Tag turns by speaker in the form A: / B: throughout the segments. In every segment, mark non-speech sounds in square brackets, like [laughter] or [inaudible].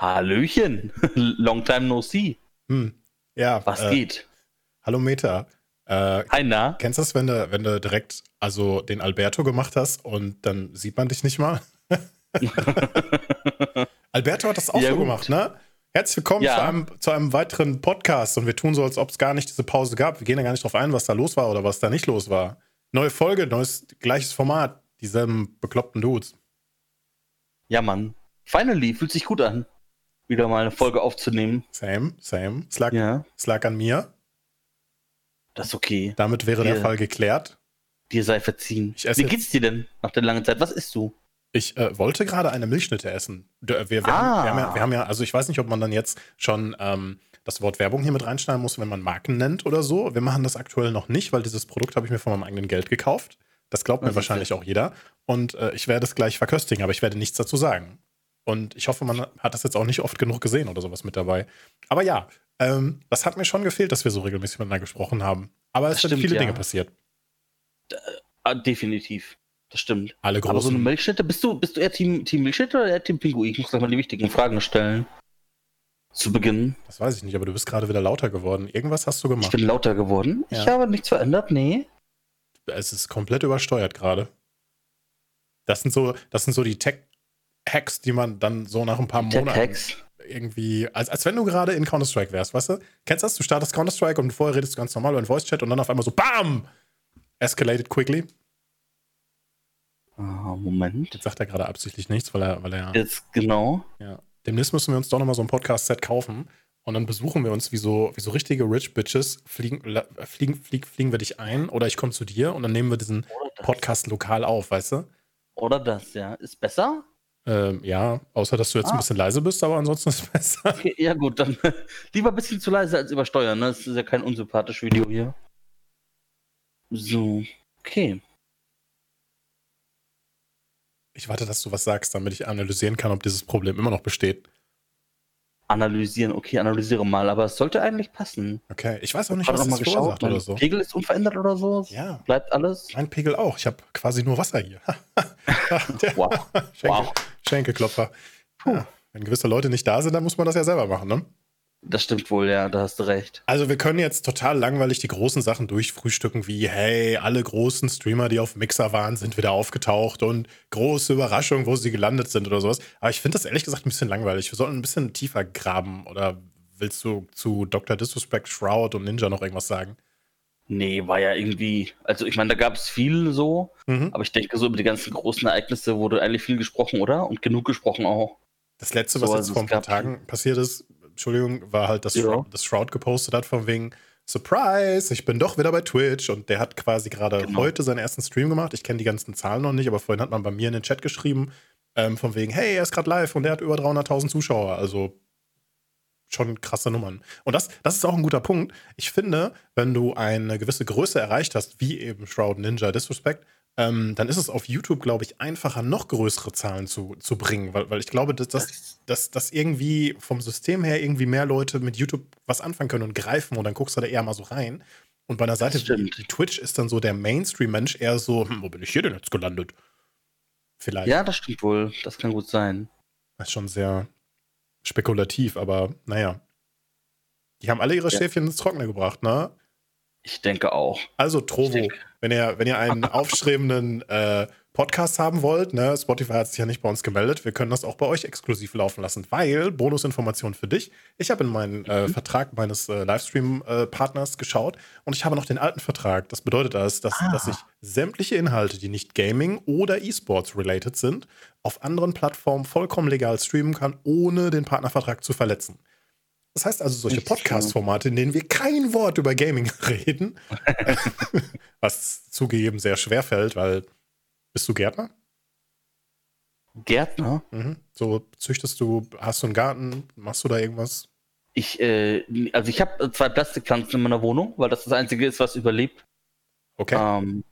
A: Hallöchen. [laughs] Long time no see.
B: Hm. Ja.
A: Was äh, geht?
B: Hallo Meta.
A: Äh, Hi, na?
B: Kennst du das, wenn du, wenn du direkt also den Alberto gemacht hast und dann sieht man dich nicht mal? [laughs] [laughs] Alberto hat das auch ja, so gut. gemacht, ne? Herzlich willkommen ja. zu, einem, zu einem weiteren Podcast und wir tun so, als ob es gar nicht diese Pause gab. Wir gehen ja gar nicht drauf ein, was da los war oder was da nicht los war. Neue Folge, neues, gleiches Format, dieselben bekloppten Dudes.
A: Ja, Mann. Finally, fühlt sich gut an wieder mal eine Folge aufzunehmen.
B: Same, same. Es lag, ja. es lag an mir.
A: Das ist okay.
B: Damit wäre dir, der Fall geklärt.
A: Dir sei verziehen. Wie geht's dir denn nach der langen Zeit? Was isst du?
B: Ich äh, wollte gerade eine Milchschnitte essen. Wir, wir, ah. haben, wir, haben ja, wir, haben, ja, also ich weiß nicht, ob man dann jetzt schon ähm, das Wort Werbung hier mit reinschneiden muss, wenn man Marken nennt oder so. Wir machen das aktuell noch nicht, weil dieses Produkt habe ich mir von meinem eigenen Geld gekauft. Das glaubt mir wahrscheinlich auch jeder. Und äh, ich werde es gleich verköstigen, aber ich werde nichts dazu sagen. Und ich hoffe, man hat das jetzt auch nicht oft genug gesehen oder sowas mit dabei. Aber ja, ähm, das hat mir schon gefehlt, dass wir so regelmäßig miteinander gesprochen haben. Aber es das sind viele ja. Dinge passiert.
A: Äh, definitiv. Das stimmt.
B: Alle großen.
A: Aber so eine Milchschnitte, bist du, bist du eher Team, Team Milchschnitte oder eher Team Pinguin? Ich muss gleich mal die wichtigen Fragen stellen. Zu Beginn.
B: Das weiß ich nicht, aber du bist gerade wieder lauter geworden. Irgendwas hast du gemacht.
A: Ich bin lauter geworden. Ja. Ich habe nichts verändert, nee.
B: Es ist komplett übersteuert gerade. Das sind so, das sind so die Tech, Hacks, die man dann so nach ein paar Monaten Hacks. irgendwie, als, als wenn du gerade in Counter-Strike wärst, weißt du? Kennst du das? Du startest Counter-Strike und vorher redest du ganz normal über einen Voice-Chat und dann auf einmal so BAM! Escalated quickly.
A: Uh, Moment.
B: Jetzt sagt er gerade absichtlich nichts, weil er, weil er.
A: Jetzt genau.
B: Ja. Demnächst müssen wir uns doch nochmal so ein Podcast-Set kaufen und dann besuchen wir uns wie so, wie so richtige Rich Bitches, fliegen, fliegen, fliegen, fliegen wir dich ein oder ich komme zu dir und dann nehmen wir diesen Podcast lokal auf, weißt du?
A: Oder das, ja. Ist besser?
B: Ähm, ja, außer dass du jetzt ah. ein bisschen leise bist, aber ansonsten ist es besser. [laughs]
A: Okay, ja, gut, dann [laughs] lieber ein bisschen zu leise als übersteuern, ne? Das ist ja kein unsympathisches Video hier. So, okay.
B: Ich warte, dass du was sagst, damit ich analysieren kann, ob dieses Problem immer noch besteht.
A: Analysieren, okay, analysiere mal, aber es sollte eigentlich passen.
B: Okay, ich weiß auch nicht, was das
A: geschaut, oder so. Pegel ist unverändert oder so?
B: Ja.
A: Bleibt alles?
B: Mein Pegel auch. Ich habe quasi nur Wasser hier. [laughs]
A: wow.
B: Wow. Schenkelklopfer. Ja, wenn gewisse Leute nicht da sind, dann muss man das ja selber machen, ne?
A: Das stimmt wohl, ja, da hast du recht.
B: Also wir können jetzt total langweilig die großen Sachen durchfrühstücken, wie, hey, alle großen Streamer, die auf Mixer waren, sind wieder aufgetaucht und große Überraschung, wo sie gelandet sind oder sowas. Aber ich finde das ehrlich gesagt ein bisschen langweilig. Wir sollten ein bisschen tiefer graben. Oder willst du zu Dr. Disrespect, Shroud und Ninja noch irgendwas sagen?
A: Nee, war ja irgendwie, also ich meine, da gab es viel so, mhm. aber ich denke, so über die ganzen großen Ereignisse wurde eigentlich viel gesprochen, oder? Und genug gesprochen auch.
B: Das letzte, was so, jetzt also vor ein paar Tagen passiert ist, Entschuldigung, war halt, dass ja. Shroud, das Shroud gepostet hat, von wegen Surprise, ich bin doch wieder bei Twitch. Und der hat quasi gerade genau. heute seinen ersten Stream gemacht. Ich kenne die ganzen Zahlen noch nicht, aber vorhin hat man bei mir in den Chat geschrieben, ähm, von wegen, hey, er ist gerade live und der hat über 300.000 Zuschauer. Also schon krasse Nummern. Und das, das ist auch ein guter Punkt. Ich finde, wenn du eine gewisse Größe erreicht hast, wie eben Shroud Ninja Disrespect, ähm, dann ist es auf YouTube, glaube ich, einfacher, noch größere Zahlen zu, zu bringen, weil, weil ich glaube, dass, dass, dass, dass irgendwie vom System her irgendwie mehr Leute mit YouTube was anfangen können und greifen und dann guckst du da eher mal so rein. Und bei einer Seite wie Twitch ist dann so der Mainstream-Mensch eher so, hm, wo bin ich hier denn jetzt gelandet?
A: Vielleicht. Ja, das stimmt wohl. Das kann gut sein.
B: Das ist schon sehr spekulativ, aber naja. Die haben alle ihre ja. Schäfchen ins Trockene gebracht, ne?
A: Ich denke auch.
B: Also Trovo, wenn ihr, wenn ihr einen [laughs] aufstrebenden äh, Podcast haben wollt, ne, Spotify hat sich ja nicht bei uns gemeldet, wir können das auch bei euch exklusiv laufen lassen, weil Bonusinformation für dich. Ich habe in meinen äh, mhm. Vertrag meines äh, Livestream-Partners geschaut und ich habe noch den alten Vertrag. Das bedeutet das, dass, ah. dass ich sämtliche Inhalte, die nicht Gaming oder E-Sports related sind, auf anderen Plattformen vollkommen legal streamen kann, ohne den Partnervertrag zu verletzen. Das heißt also solche Podcast-Formate, in denen wir kein Wort über Gaming [laughs] reden, [laughs] was zugegeben sehr schwer fällt, weil bist du Gärtner?
A: Gärtner?
B: Mhm. So züchtest du, hast du einen Garten, machst du da irgendwas?
A: Ich, äh, also ich habe zwei Plastikpflanzen in meiner Wohnung, weil das das einzige ist, was überlebt.
B: Okay.
A: Ähm,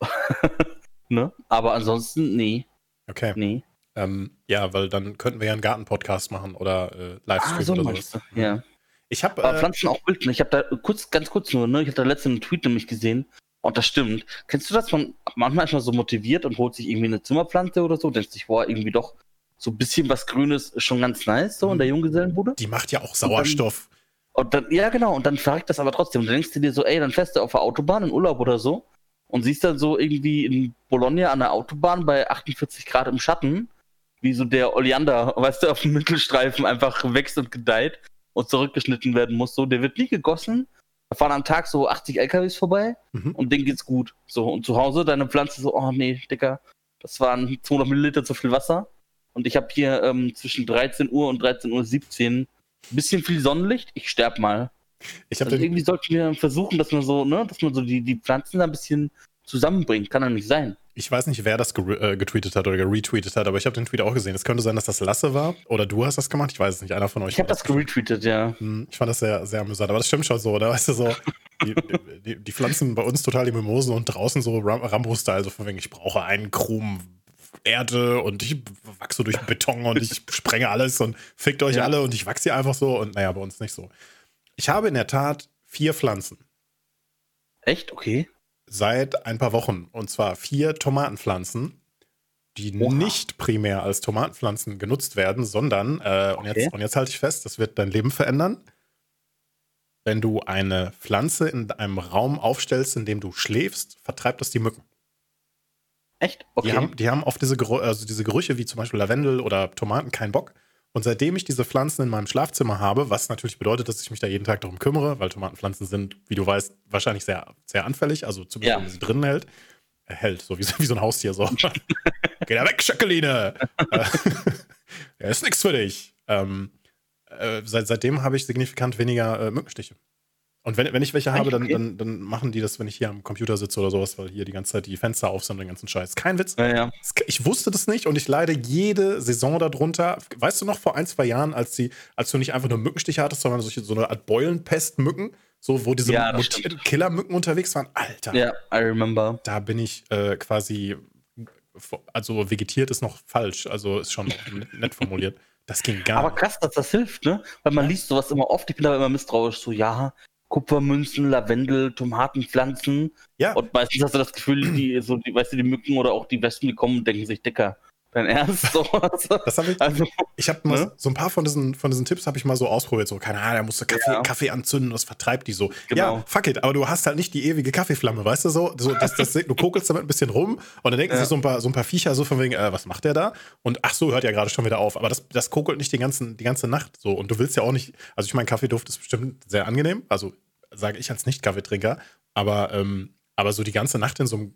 A: [laughs] ne? Aber ansonsten, nee.
B: Okay. Nee. Ähm, ja, weil dann könnten wir ja einen Garten-Podcast machen oder äh, Livestream ah, so oder sowas.
A: Ja.
B: Ich habe
A: äh, Pflanzen auch wild. Ne? Ich habe da kurz, ganz kurz nur, ne? Ich habe da letzten Tweet nämlich gesehen. Und das stimmt. Kennst du das? Man manchmal ist man so motiviert und holt sich irgendwie eine Zimmerpflanze oder so, denkt sich, boah, irgendwie doch so ein bisschen was Grünes ist schon ganz nice, so in der mhm. Junggesellenbude.
B: Die macht ja auch Sauerstoff.
A: Und dann, und dann ja, genau, und dann verreckt das aber trotzdem. Und dann denkst du dir so, ey, dann fährst du auf der Autobahn in Urlaub oder so und siehst dann so irgendwie in Bologna an der Autobahn bei 48 Grad im Schatten, wie so der Oleander, weißt du, auf dem Mittelstreifen einfach wächst und gedeiht und zurückgeschnitten werden muss. So, der wird nie gegossen. Da fahren am Tag so 80 LKWs vorbei mhm. und denen geht's gut. So, und zu Hause deine Pflanze so, oh nee, Dicker, das waren 200 Milliliter zu viel Wasser. Und ich habe hier ähm, zwischen 13 Uhr und 13.17 Uhr ein bisschen viel Sonnenlicht. Ich sterb mal. Ich also irgendwie sollten wir versuchen, dass man so, ne, dass man so die, die Pflanzen da ein bisschen zusammenbringt. Kann doch nicht sein.
B: Ich weiß nicht, wer das äh, getweetet hat oder retweetet hat, aber ich habe den Tweet auch gesehen. Es könnte sein, dass das Lasse war oder du hast das gemacht. Ich weiß es nicht. Einer von euch.
A: Ich habe das geretweetet, ja.
B: Hm, ich fand das sehr, sehr amüsant. Aber das stimmt schon so, oder? Weißt du, so, die, [laughs] die, die Pflanzen bei uns total die Mimosen und draußen so Rambo-Style, so von wegen, ich brauche einen Krumen Erde und ich wachse durch Beton und ich sprenge alles und fickt euch ja. alle und ich wachse hier einfach so und naja, bei uns nicht so. Ich habe in der Tat vier Pflanzen.
A: Echt? Okay.
B: Seit ein paar Wochen. Und zwar vier Tomatenpflanzen, die Oha. nicht primär als Tomatenpflanzen genutzt werden, sondern, äh, okay. und, jetzt, und jetzt halte ich fest, das wird dein Leben verändern. Wenn du eine Pflanze in einem Raum aufstellst, in dem du schläfst, vertreibt das die Mücken.
A: Echt?
B: Okay. Die haben, die haben oft diese, also diese Gerüche wie zum Beispiel Lavendel oder Tomaten keinen Bock. Und seitdem ich diese Pflanzen in meinem Schlafzimmer habe, was natürlich bedeutet, dass ich mich da jeden Tag darum kümmere, weil Tomatenpflanzen sind, wie du weißt, wahrscheinlich sehr, sehr anfällig, also zumindest ja. wenn sie drinnen hält. Er hält, so wie, [laughs] wie so ein Haustier so. [laughs] Geh da weg, Schöckeline! [laughs] er ist nichts für dich. Ähm, äh, seit, seitdem habe ich signifikant weniger äh, Mückenstiche. Und wenn, wenn ich welche habe, dann, dann, dann machen die das, wenn ich hier am Computer sitze oder sowas, weil hier die ganze Zeit die Fenster auf sind und den ganzen Scheiß. Kein Witz.
A: Ja, ja.
B: Ich wusste das nicht und ich leide jede Saison darunter. Weißt du noch, vor ein, zwei Jahren, als, die, als du nicht einfach nur Mückenstiche hattest, sondern solche, so eine Art Beulenpestmücken, so wo diese ja, Killermücken unterwegs waren? Alter.
A: Ja, I remember.
B: Da bin ich äh, quasi, also vegetiert ist noch falsch, also ist schon nett formuliert. Das ging gar
A: nicht. Aber krass, dass das hilft, ne? Weil man liest sowas immer oft, ich bin da immer misstrauisch, so, ja, Kupfermünzen, Lavendel, Tomatenpflanzen. Ja. Und meistens hast du das Gefühl, die, so, die, weißt du, die Mücken oder auch die Wespen, die kommen und denken sich, Dicker, dein Ernst? So,
B: das hab ich also, ich habe ne? so ein paar von diesen, von diesen Tipps habe ich mal so ausprobiert. So, keine Ahnung, da musst du Kaffee, ja. Kaffee anzünden, das vertreibt die so. Genau. Ja, fuck it, aber du hast halt nicht die ewige Kaffeeflamme, weißt du so? so das, das, du kokelst damit ein bisschen rum und dann denken ja. sich so ein, paar, so ein paar Viecher so von wegen, äh, was macht der da? Und ach so, hört ja gerade schon wieder auf. Aber das, das kokelt nicht die, ganzen, die ganze Nacht so. Und du willst ja auch nicht, also ich meine, Kaffeeduft ist bestimmt sehr angenehm. Also sage ich als Nicht-Kaffeetrinker. Aber, ähm, aber so die ganze Nacht in so einem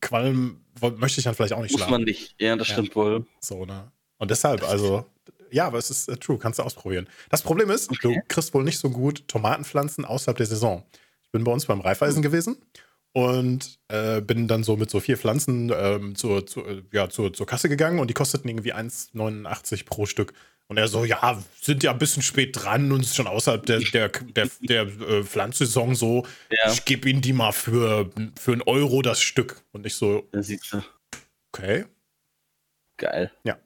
B: Kaffeequalm möchte ich dann vielleicht auch nicht
A: Muss
B: schlafen.
A: Muss man nicht. Ja, das ja. stimmt wohl.
B: So, ne? Und deshalb, also, ja, aber es ist äh, true, kannst du ausprobieren. Das Problem ist, okay. du kriegst wohl nicht so gut Tomatenpflanzen außerhalb der Saison. Ich bin bei uns beim Reifeisen gewesen und äh, bin dann so mit so vier Pflanzen ähm, zur, zur, äh, ja, zur, zur Kasse gegangen und die kosteten irgendwie 1,89 pro Stück. Und er so, ja, sind ja ein bisschen spät dran und ist schon außerhalb der, der, der, der äh, Pflanzsaison so. Ja. Ich gebe Ihnen die mal für, für einen Euro das Stück. Und ich so. Okay.
A: Geil.
B: Ja.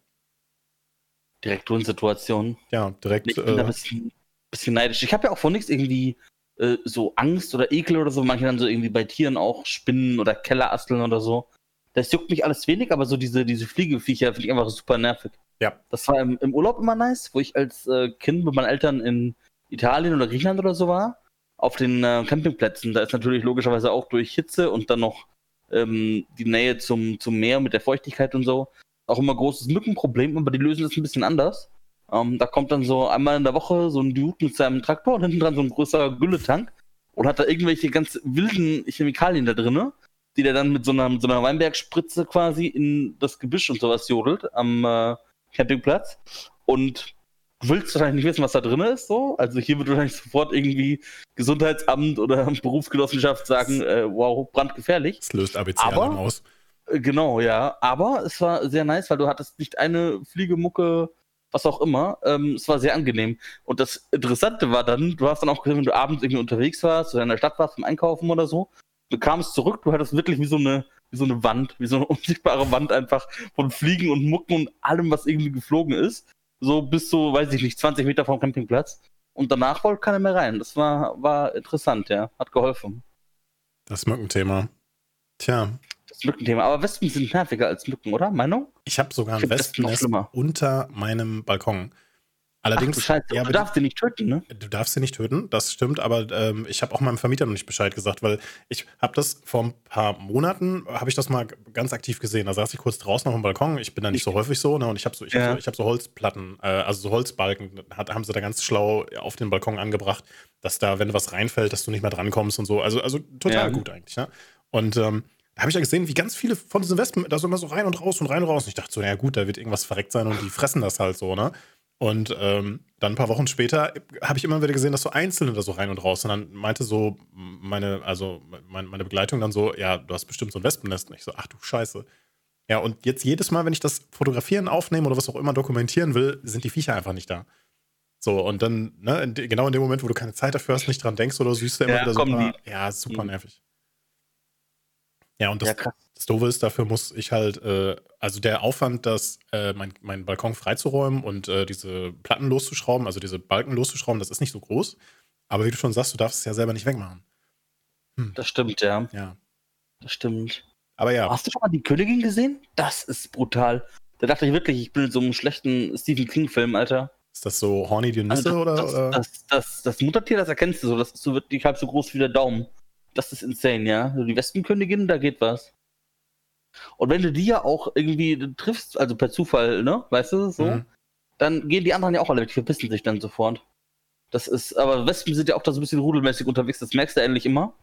A: Direkt Situation.
B: Ja, direkt.
A: Ich bin äh, da ein bisschen, bisschen neidisch. Ich habe ja auch von nichts irgendwie äh, so Angst oder Ekel oder so. Manche dann so irgendwie bei Tieren auch Spinnen oder Kellerasteln oder so. Das juckt mich alles wenig, aber so diese, diese Fliegeviecher finde ich einfach super nervig.
B: Ja.
A: Das war im, im Urlaub immer nice, wo ich als äh, Kind mit meinen Eltern in Italien oder Griechenland oder so war. Auf den äh, Campingplätzen. Da ist natürlich logischerweise auch durch Hitze und dann noch ähm, die Nähe zum, zum Meer mit der Feuchtigkeit und so auch immer großes Mückenproblem, aber die lösen das ein bisschen anders. Ähm, da kommt dann so einmal in der Woche so ein Dude mit seinem Traktor und hinten dran so ein größer Gülletank und hat da irgendwelche ganz wilden Chemikalien da drin, die der dann mit so einer, so einer Weinbergspritze quasi in das Gebüsch und sowas jodelt am äh, Campingplatz. Und du willst wahrscheinlich nicht wissen, was da drin ist, so. Also hier wird wahrscheinlich sofort irgendwie Gesundheitsamt oder [laughs] Berufsgenossenschaft sagen, äh, wow, brandgefährlich.
B: Das löst ABC-Alarm aus.
A: Äh, genau, ja. Aber es war sehr nice, weil du hattest nicht eine Fliegemucke, was auch immer. Ähm, es war sehr angenehm. Und das Interessante war dann, du hast dann auch gesehen, wenn du abends irgendwie unterwegs warst oder in der Stadt warst zum Einkaufen oder so, du kamst zurück, du hattest wirklich wie so eine wie so eine Wand, wie so eine [laughs] unsichtbare Wand einfach von Fliegen und Mucken und allem, was irgendwie geflogen ist. So bis so, weiß ich nicht, 20 Meter vom Campingplatz. Und danach wollte keiner mehr rein. Das war, war interessant, ja. Hat geholfen.
B: Das Mückenthema. Tja.
A: Das Mückenthema. Aber Wespen sind nerviger als Mücken, oder? Meinung?
B: Ich habe sogar ein Wespennest unter meinem Balkon. Allerdings,
A: Ach, du, ja, du darfst sie nicht töten, ne?
B: Du darfst sie nicht töten, das stimmt, aber ähm, ich habe auch meinem Vermieter noch nicht Bescheid gesagt, weil ich habe das vor ein paar Monaten, habe ich das mal ganz aktiv gesehen. Da saß ich kurz draußen auf dem Balkon, ich bin da nicht so häufig so, ne, und ich habe so, ich ja. hab so, hab so Holzplatten, äh, also so Holzbalken, hat, haben sie da ganz schlau auf den Balkon angebracht, dass da, wenn was reinfällt, dass du nicht mehr drankommst und so. Also, also total ja. gut eigentlich, ne? Und ähm, da habe ich ja gesehen, wie ganz viele von diesen Wespen da so immer so rein und raus und rein und raus. Und ich dachte so, ja gut, da wird irgendwas verreckt sein und die fressen das halt so, ne? Und ähm, dann ein paar Wochen später habe ich immer wieder gesehen, dass so Einzelne da so rein und raus. Und dann meinte so meine, also meine, meine Begleitung dann so, ja, du hast bestimmt so ein Wespennest. Und ich so, ach du Scheiße. Ja, und jetzt jedes Mal, wenn ich das fotografieren, aufnehmen oder was auch immer dokumentieren will, sind die Viecher einfach nicht da. So, und dann, ne, in, genau in dem Moment, wo du keine Zeit dafür hast, nicht dran denkst oder siehst du immer ja, wieder so, ah, ja, super mhm. nervig. Ja, und das, ja, das Doofe ist, dafür muss ich halt, äh, also der Aufwand, das, äh, mein, meinen Balkon freizuräumen und äh, diese Platten loszuschrauben, also diese Balken loszuschrauben, das ist nicht so groß. Aber wie du schon sagst, du darfst es ja selber nicht wegmachen.
A: Hm. Das stimmt, ja.
B: Ja.
A: Das stimmt.
B: Aber ja.
A: Hast du schon mal die Königin gesehen? Das ist brutal. Da dachte ich wirklich, ich bin in so einem schlechten Stephen King-Film, Alter.
B: Ist das so Horny Dionisse also
A: oder?
B: Das,
A: das, das, das, Muttertier, das erkennst du so, das ist so wirklich halb so groß wie der Daumen. Das ist insane, ja. Die Wespenkönigin, da geht was. Und wenn du die ja auch irgendwie triffst, also per Zufall, ne, weißt du, so, mhm. dann gehen die anderen ja auch alle weg, die verpissen sich dann sofort. Das ist, aber Wespen sind ja auch da so ein bisschen rudelmäßig unterwegs, das merkst du endlich immer.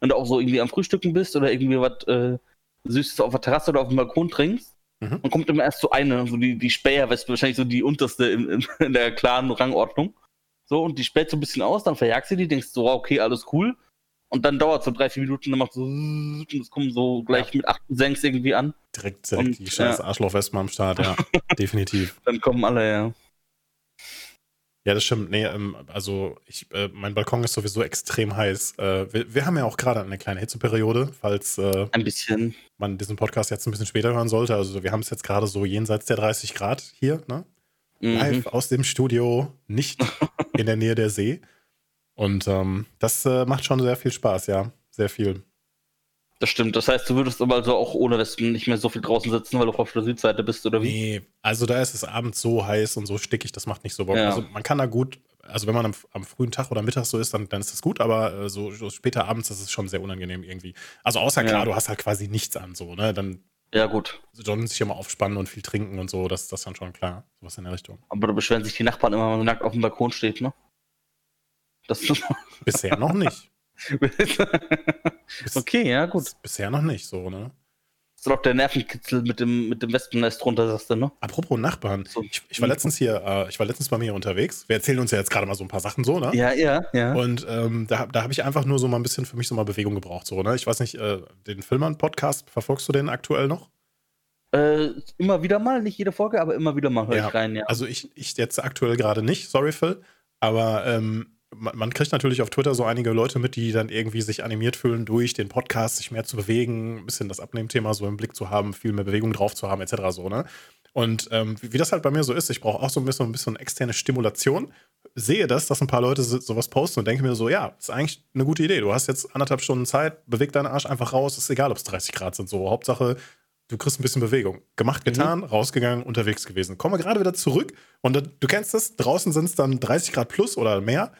A: Wenn du auch so irgendwie am Frühstücken bist oder irgendwie was äh, Süßes auf der Terrasse oder auf dem Balkon trinkst, mhm. dann kommt immer erst so eine, so die, die Späherwespe, wahrscheinlich so die unterste in, in, in der klaren Rangordnung. So, und die späht so ein bisschen aus, dann verjagst du die, denkst so, okay, alles cool. Und dann dauert es so drei, vier Minuten, dann macht so und es kommen so gleich ja. mit acht Senks irgendwie an.
B: Direkt, direkt und, die scheiß ja. Arschloch-Wespen am Start, ja. [laughs] Definitiv.
A: Dann kommen alle, ja.
B: Ja, das stimmt. Nee, ähm, also ich, äh, mein Balkon ist sowieso extrem heiß. Äh, wir, wir, haben ja auch gerade eine kleine Hitzeperiode, falls
A: äh, ein bisschen.
B: man diesen Podcast jetzt ein bisschen später hören sollte. Also wir haben es jetzt gerade so jenseits der 30 Grad hier, ne? Mhm. Live aus dem Studio, nicht [laughs] in der Nähe der See. Und ähm, das äh, macht schon sehr viel Spaß, ja. Sehr viel.
A: Das stimmt. Das heißt, du würdest aber also auch ohne Westen nicht mehr so viel draußen sitzen, weil du auf der Südseite bist, oder wie? Nee,
B: also da ist es abends so heiß und so stickig, das macht nicht so Bock. Ja. Also man kann da gut, also wenn man am, am, frühen Tag oder Mittag so ist, dann, dann ist das gut, aber äh, so, so, später abends, das ist schon sehr unangenehm irgendwie. Also außer klar, ja. du hast halt quasi nichts an, so, ne? Dann
A: ja, gut.
B: Sollen sich immer aufspannen und viel trinken und so, das ist dann schon klar. Sowas in der Richtung.
A: Aber da beschweren sich die Nachbarn immer, wenn man nackt auf dem Balkon steht, ne?
B: Das [laughs] Bisher noch nicht. [laughs]
A: okay, ja, gut.
B: Bisher noch nicht so, ne?
A: Das ist doch der Nervenkitzel mit dem, mit dem Wespennest drunter, sagst du, ne?
B: Apropos Nachbarn. Ich, ich war letztens hier, äh, ich war letztens bei mir unterwegs. Wir erzählen uns ja jetzt gerade mal so ein paar Sachen so, ne?
A: Ja, ja, ja.
B: Und ähm, da, da habe ich einfach nur so mal ein bisschen für mich so mal Bewegung gebraucht, so, ne? Ich weiß nicht, äh, den Filmern-Podcast, verfolgst du den aktuell noch?
A: Äh, immer wieder mal, nicht jede Folge, aber immer wieder mal höre ja, ich rein, ja.
B: Also ich, ich jetzt aktuell gerade nicht, sorry Phil. Aber ähm, man kriegt natürlich auf Twitter so einige Leute mit, die dann irgendwie sich animiert fühlen, durch den Podcast sich mehr zu bewegen, ein bisschen das Abnehmthema so im Blick zu haben, viel mehr Bewegung drauf zu haben, etc. so, ne? Und ähm, wie, wie, das halt bei mir so ist, ich brauche auch so ein bisschen, ein bisschen externe Stimulation. Sehe das, dass ein paar Leute so, sowas posten und denke mir so, ja, ist eigentlich eine gute Idee. Du hast jetzt anderthalb Stunden Zeit, beweg deinen Arsch einfach raus, ist egal, ob es 30 Grad sind. So, Hauptsache, du kriegst ein bisschen Bewegung. Gemacht, mhm. getan, mhm. rausgegangen, unterwegs gewesen. Kommen wir gerade wieder zurück und du kennst das, draußen sind es dann 30 Grad plus oder mehr.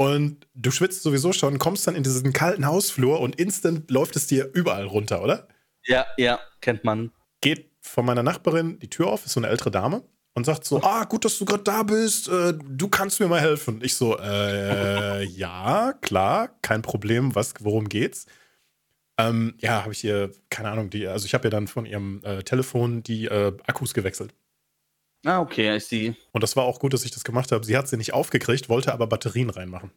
B: Und du schwitzt sowieso schon, kommst dann in diesen kalten Hausflur und instant läuft es dir überall runter, oder?
A: Ja, ja, kennt man.
B: Geht von meiner Nachbarin die Tür auf, ist so eine ältere Dame und sagt so: Ah, gut, dass du gerade da bist, äh, du kannst mir mal helfen. Ich so: äh, [laughs] Ja, klar, kein Problem, was, worum geht's? Ähm, ja, habe ich ihr, keine Ahnung, die, also ich habe ihr dann von ihrem äh, Telefon die äh, Akkus gewechselt.
A: Ah, okay, I see.
B: Und das war auch gut, dass ich das gemacht habe. Sie hat sie nicht aufgekriegt, wollte aber Batterien reinmachen.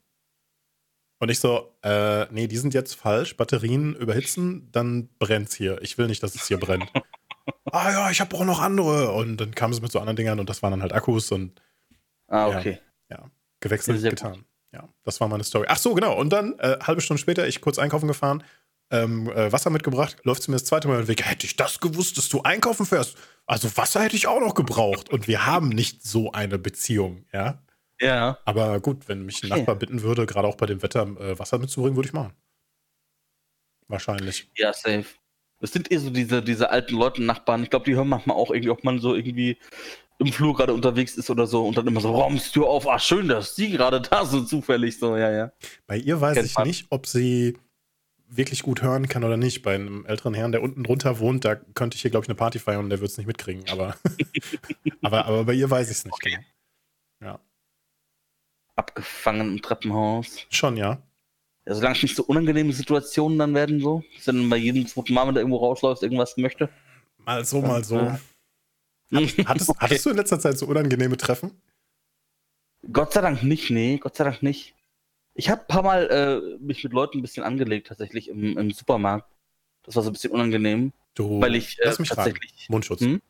B: Und ich so, äh, nee, die sind jetzt falsch. Batterien überhitzen, dann brennt's hier. Ich will nicht, dass es hier brennt. [laughs] ah ja, ich habe auch noch andere. Und dann kam es mit so anderen Dingern und das waren dann halt Akkus und.
A: Ah, okay.
B: Ja, ja gewechselt, getan. Gut. Ja, das war meine Story. Ach so, genau. Und dann, äh, halbe Stunde später, ich kurz einkaufen gefahren, ähm, äh, Wasser mitgebracht, läuft sie mir das zweite Mal den Weg. Hätte ich das gewusst, dass du einkaufen fährst? Also Wasser hätte ich auch noch gebraucht. Und wir haben nicht so eine Beziehung, ja?
A: Ja.
B: Aber gut, wenn mich ein okay. Nachbar bitten würde, gerade auch bei dem Wetter äh, Wasser mitzubringen, würde ich machen. Wahrscheinlich.
A: Ja, safe. Das sind eh so diese, diese alten Leute, Nachbarn. Ich glaube, die hören manchmal auch irgendwie, ob man so irgendwie im Flur gerade unterwegs ist oder so und dann immer so, räumst du auf, ach schön, dass sie gerade da sind, zufällig so, ja, ja.
B: Bei ihr weiß Kennt ich man. nicht, ob sie wirklich gut hören kann oder nicht. Bei einem älteren Herrn, der unten drunter wohnt, da könnte ich hier, glaube ich, eine Party feiern und der wird es nicht mitkriegen. Aber, [laughs] aber, aber bei ihr weiß ich es nicht. Okay. Genau. Ja.
A: Abgefangen im Treppenhaus.
B: Schon, ja.
A: Ja, solange es nicht so unangenehme Situationen dann werden, so. Dass dann bei jedem zweiten Mal, wenn der irgendwo rausläuft, irgendwas möchte.
B: Mal so, mal so. Ja. Hattest, [laughs] okay. hattest, du in letzter Zeit so unangenehme Treffen?
A: Gott sei Dank nicht, nee, Gott sei Dank nicht. Ich habe ein paar Mal äh, mich mit Leuten ein bisschen angelegt, tatsächlich im, im, Supermarkt. Das war so ein bisschen unangenehm.
B: Du, weil ich äh, lass mich tatsächlich. Fragen. Mundschutz. Hm?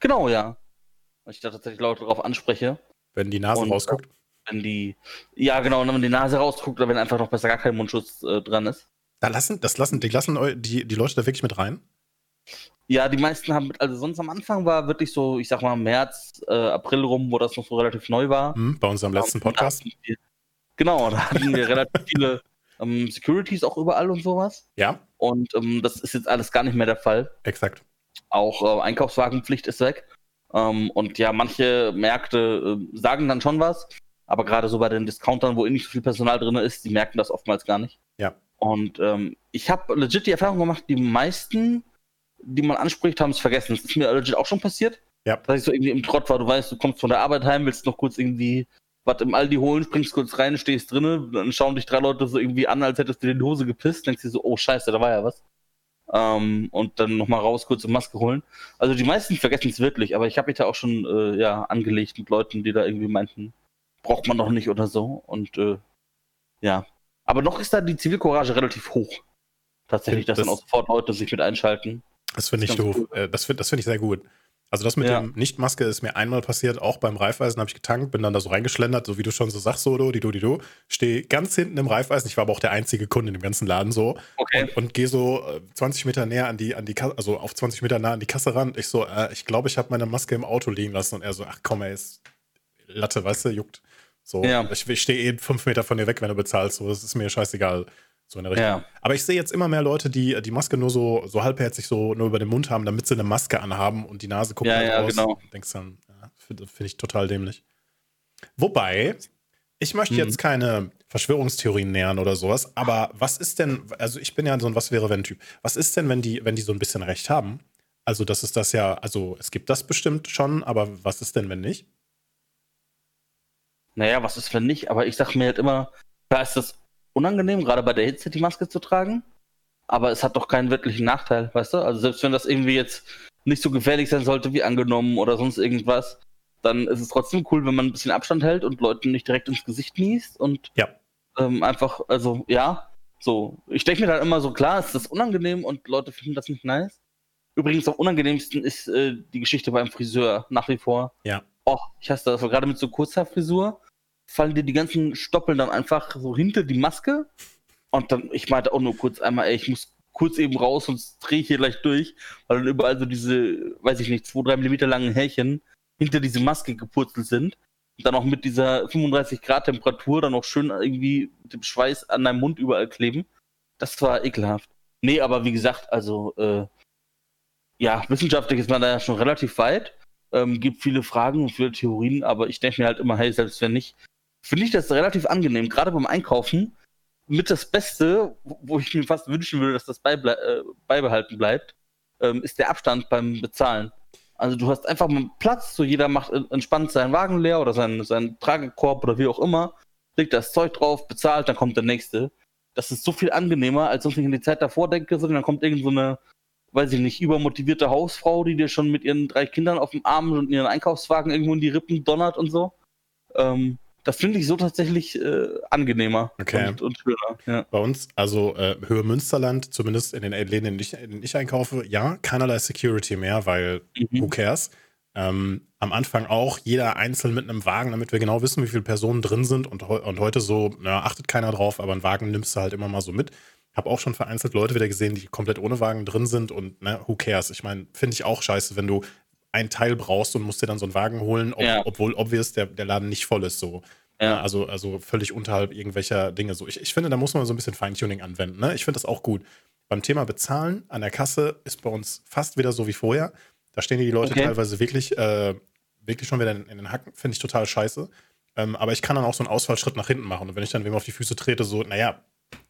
A: Genau, ja. Weil ich da tatsächlich Leute darauf anspreche.
B: Wenn die Nase und, rausguckt?
A: Wenn die. Ja, genau, wenn die Nase rausguckt oder wenn einfach noch besser gar kein Mundschutz äh, dran ist.
B: Da lassen, das lassen, die lassen die, die Leute da wirklich mit rein?
A: Ja, die meisten haben, also sonst am Anfang war wirklich so, ich sag mal, März, äh, April rum, wo das noch so relativ neu war.
B: Hm, bei unserem letzten Podcast.
A: Wir, genau, da hatten wir relativ viele ähm, Securities auch überall und sowas.
B: Ja.
A: Und ähm, das ist jetzt alles gar nicht mehr der Fall.
B: Exakt.
A: Auch äh, Einkaufswagenpflicht ist weg. Ähm, und ja, manche Märkte äh, sagen dann schon was, aber gerade so bei den Discountern, wo eh nicht so viel Personal drin ist, die merken das oftmals gar nicht.
B: Ja.
A: Und ähm, ich habe legit die Erfahrung gemacht, die meisten die man anspricht, haben es vergessen. Das ist mir legit auch schon passiert.
B: Ja.
A: Dass ich so irgendwie im Trott war, du weißt, du kommst von der Arbeit heim, willst noch kurz irgendwie was im Aldi holen, springst kurz rein, stehst drinnen, dann schauen dich drei Leute so irgendwie an, als hättest du dir in die Hose gepisst, denkst dir so, oh scheiße, da war ja was. Ähm, und dann nochmal raus, kurz eine Maske holen. Also die meisten vergessen es wirklich, aber ich habe mich da auch schon äh, ja, angelegt mit Leuten, die da irgendwie meinten, braucht man doch nicht oder so. Und äh, ja. Aber noch ist da die Zivilcourage relativ hoch. Tatsächlich, dass das dann auch sofort Leute sich mit einschalten.
B: Das finde ich doof. Cool. Äh, das finde das find ich sehr gut. Also das mit ja. dem Nicht-Maske ist mir einmal passiert, auch beim Reifeisen habe ich getankt, bin dann da so reingeschlendert, so wie du schon so sagst, so, die du, die du, stehe ganz hinten im Reifeisen, ich war aber auch der einzige Kunde in dem ganzen Laden so
A: okay.
B: und, und gehe so 20 äh, Meter näher an die, an die Kasse, also auf 20 Meter nah an die Kasse ran. Ich so, äh, ich glaube, ich habe meine Maske im Auto liegen lassen und er so, ach komm, ey, ist Latte, weißt du, juckt. So, ja. ich, ich stehe eh fünf Meter von dir weg, wenn du bezahlst, so, das ist mir scheißegal. So in der Richtung. Ja. Aber ich sehe jetzt immer mehr Leute, die die Maske nur so, so halbherzig so nur über den Mund haben, damit sie eine Maske anhaben und die Nase guckt
A: ja, halt ja, raus. Genau.
B: Denkst dann, ja, finde find ich total dämlich. Wobei, ich möchte mhm. jetzt keine Verschwörungstheorien nähern oder sowas, aber was ist denn, also ich bin ja so ein Was wäre wenn Typ. Was ist denn, wenn die, wenn die so ein bisschen recht haben? Also, das ist das ja, also es gibt das bestimmt schon, aber was ist denn, wenn nicht?
A: Naja, was ist, wenn nicht? Aber ich sag mir halt immer, da ist das unangenehm, gerade bei der Hitze die Maske zu tragen. Aber es hat doch keinen wirklichen Nachteil, weißt du? Also selbst wenn das irgendwie jetzt nicht so gefährlich sein sollte wie angenommen oder sonst irgendwas, dann ist es trotzdem cool, wenn man ein bisschen Abstand hält und Leuten nicht direkt ins Gesicht niest und
B: ja.
A: ähm, einfach, also ja, so. Ich denke mir dann immer so, klar, ist das unangenehm und Leute finden das nicht nice. Übrigens am unangenehmsten ist äh, die Geschichte beim Friseur nach wie vor.
B: Ja.
A: Oh, ich hasse das, gerade mit so kurzer Frisur fallen dir die ganzen Stoppeln dann einfach so hinter die Maske. Und dann, ich meinte auch nur kurz einmal, ey, ich muss kurz eben raus, sonst drehe ich hier gleich durch, weil dann überall so diese, weiß ich nicht, 2-3 Millimeter langen Härchen hinter diese Maske gepurzelt sind. Und dann auch mit dieser 35 Grad Temperatur dann auch schön irgendwie mit dem Schweiß an deinem Mund überall kleben. Das war ekelhaft. Nee, aber wie gesagt, also, äh, ja, wissenschaftlich ist man da ja schon relativ weit. Ähm, gibt viele Fragen und viele Theorien, aber ich denke mir halt immer, hey, selbst wenn nicht, finde ich das relativ angenehm, gerade beim Einkaufen. Mit das Beste, wo ich mir fast wünschen würde, dass das beible äh, beibehalten bleibt, ähm, ist der Abstand beim Bezahlen. Also du hast einfach mal Platz, so jeder macht entspannt seinen Wagen leer oder seinen, seinen Tragekorb oder wie auch immer, legt das Zeug drauf, bezahlt, dann kommt der nächste. Das ist so viel angenehmer, als wenn ich in die Zeit davor denke, sondern dann kommt irgend so eine, weiß ich nicht, übermotivierte Hausfrau, die dir schon mit ihren drei Kindern auf dem Arm und ihren Einkaufswagen irgendwo in die Rippen donnert und so. Ähm, das finde ich so tatsächlich äh, angenehmer
B: okay. und, und schöner. Ja. Bei uns, also äh, Höhe Münsterland, zumindest in den Läden, in denen ich, in denen ich einkaufe, ja, keinerlei Security mehr, weil mhm. who cares? Ähm, am Anfang auch jeder einzeln mit einem Wagen, damit wir genau wissen, wie viele Personen drin sind und, und heute so, na, achtet keiner drauf, aber einen Wagen nimmst du halt immer mal so mit. Habe auch schon vereinzelt Leute wieder gesehen, die komplett ohne Wagen drin sind und ne, who cares? Ich meine, finde ich auch scheiße, wenn du ein Teil brauchst und musst dir dann so einen Wagen holen, ob, ja. obwohl obvious der, der Laden nicht voll ist. So. Ja. Also, also völlig unterhalb irgendwelcher Dinge. So, ich, ich finde, da muss man so ein bisschen Feintuning anwenden. Ne? Ich finde das auch gut. beim Thema Bezahlen an der Kasse ist bei uns fast wieder so wie vorher. Da stehen die Leute okay. teilweise wirklich, äh, wirklich schon wieder in, in den Hacken. Finde ich total scheiße. Ähm, aber ich kann dann auch so einen Ausfallschritt nach hinten machen. Und wenn ich dann wem auf die Füße trete, so, naja,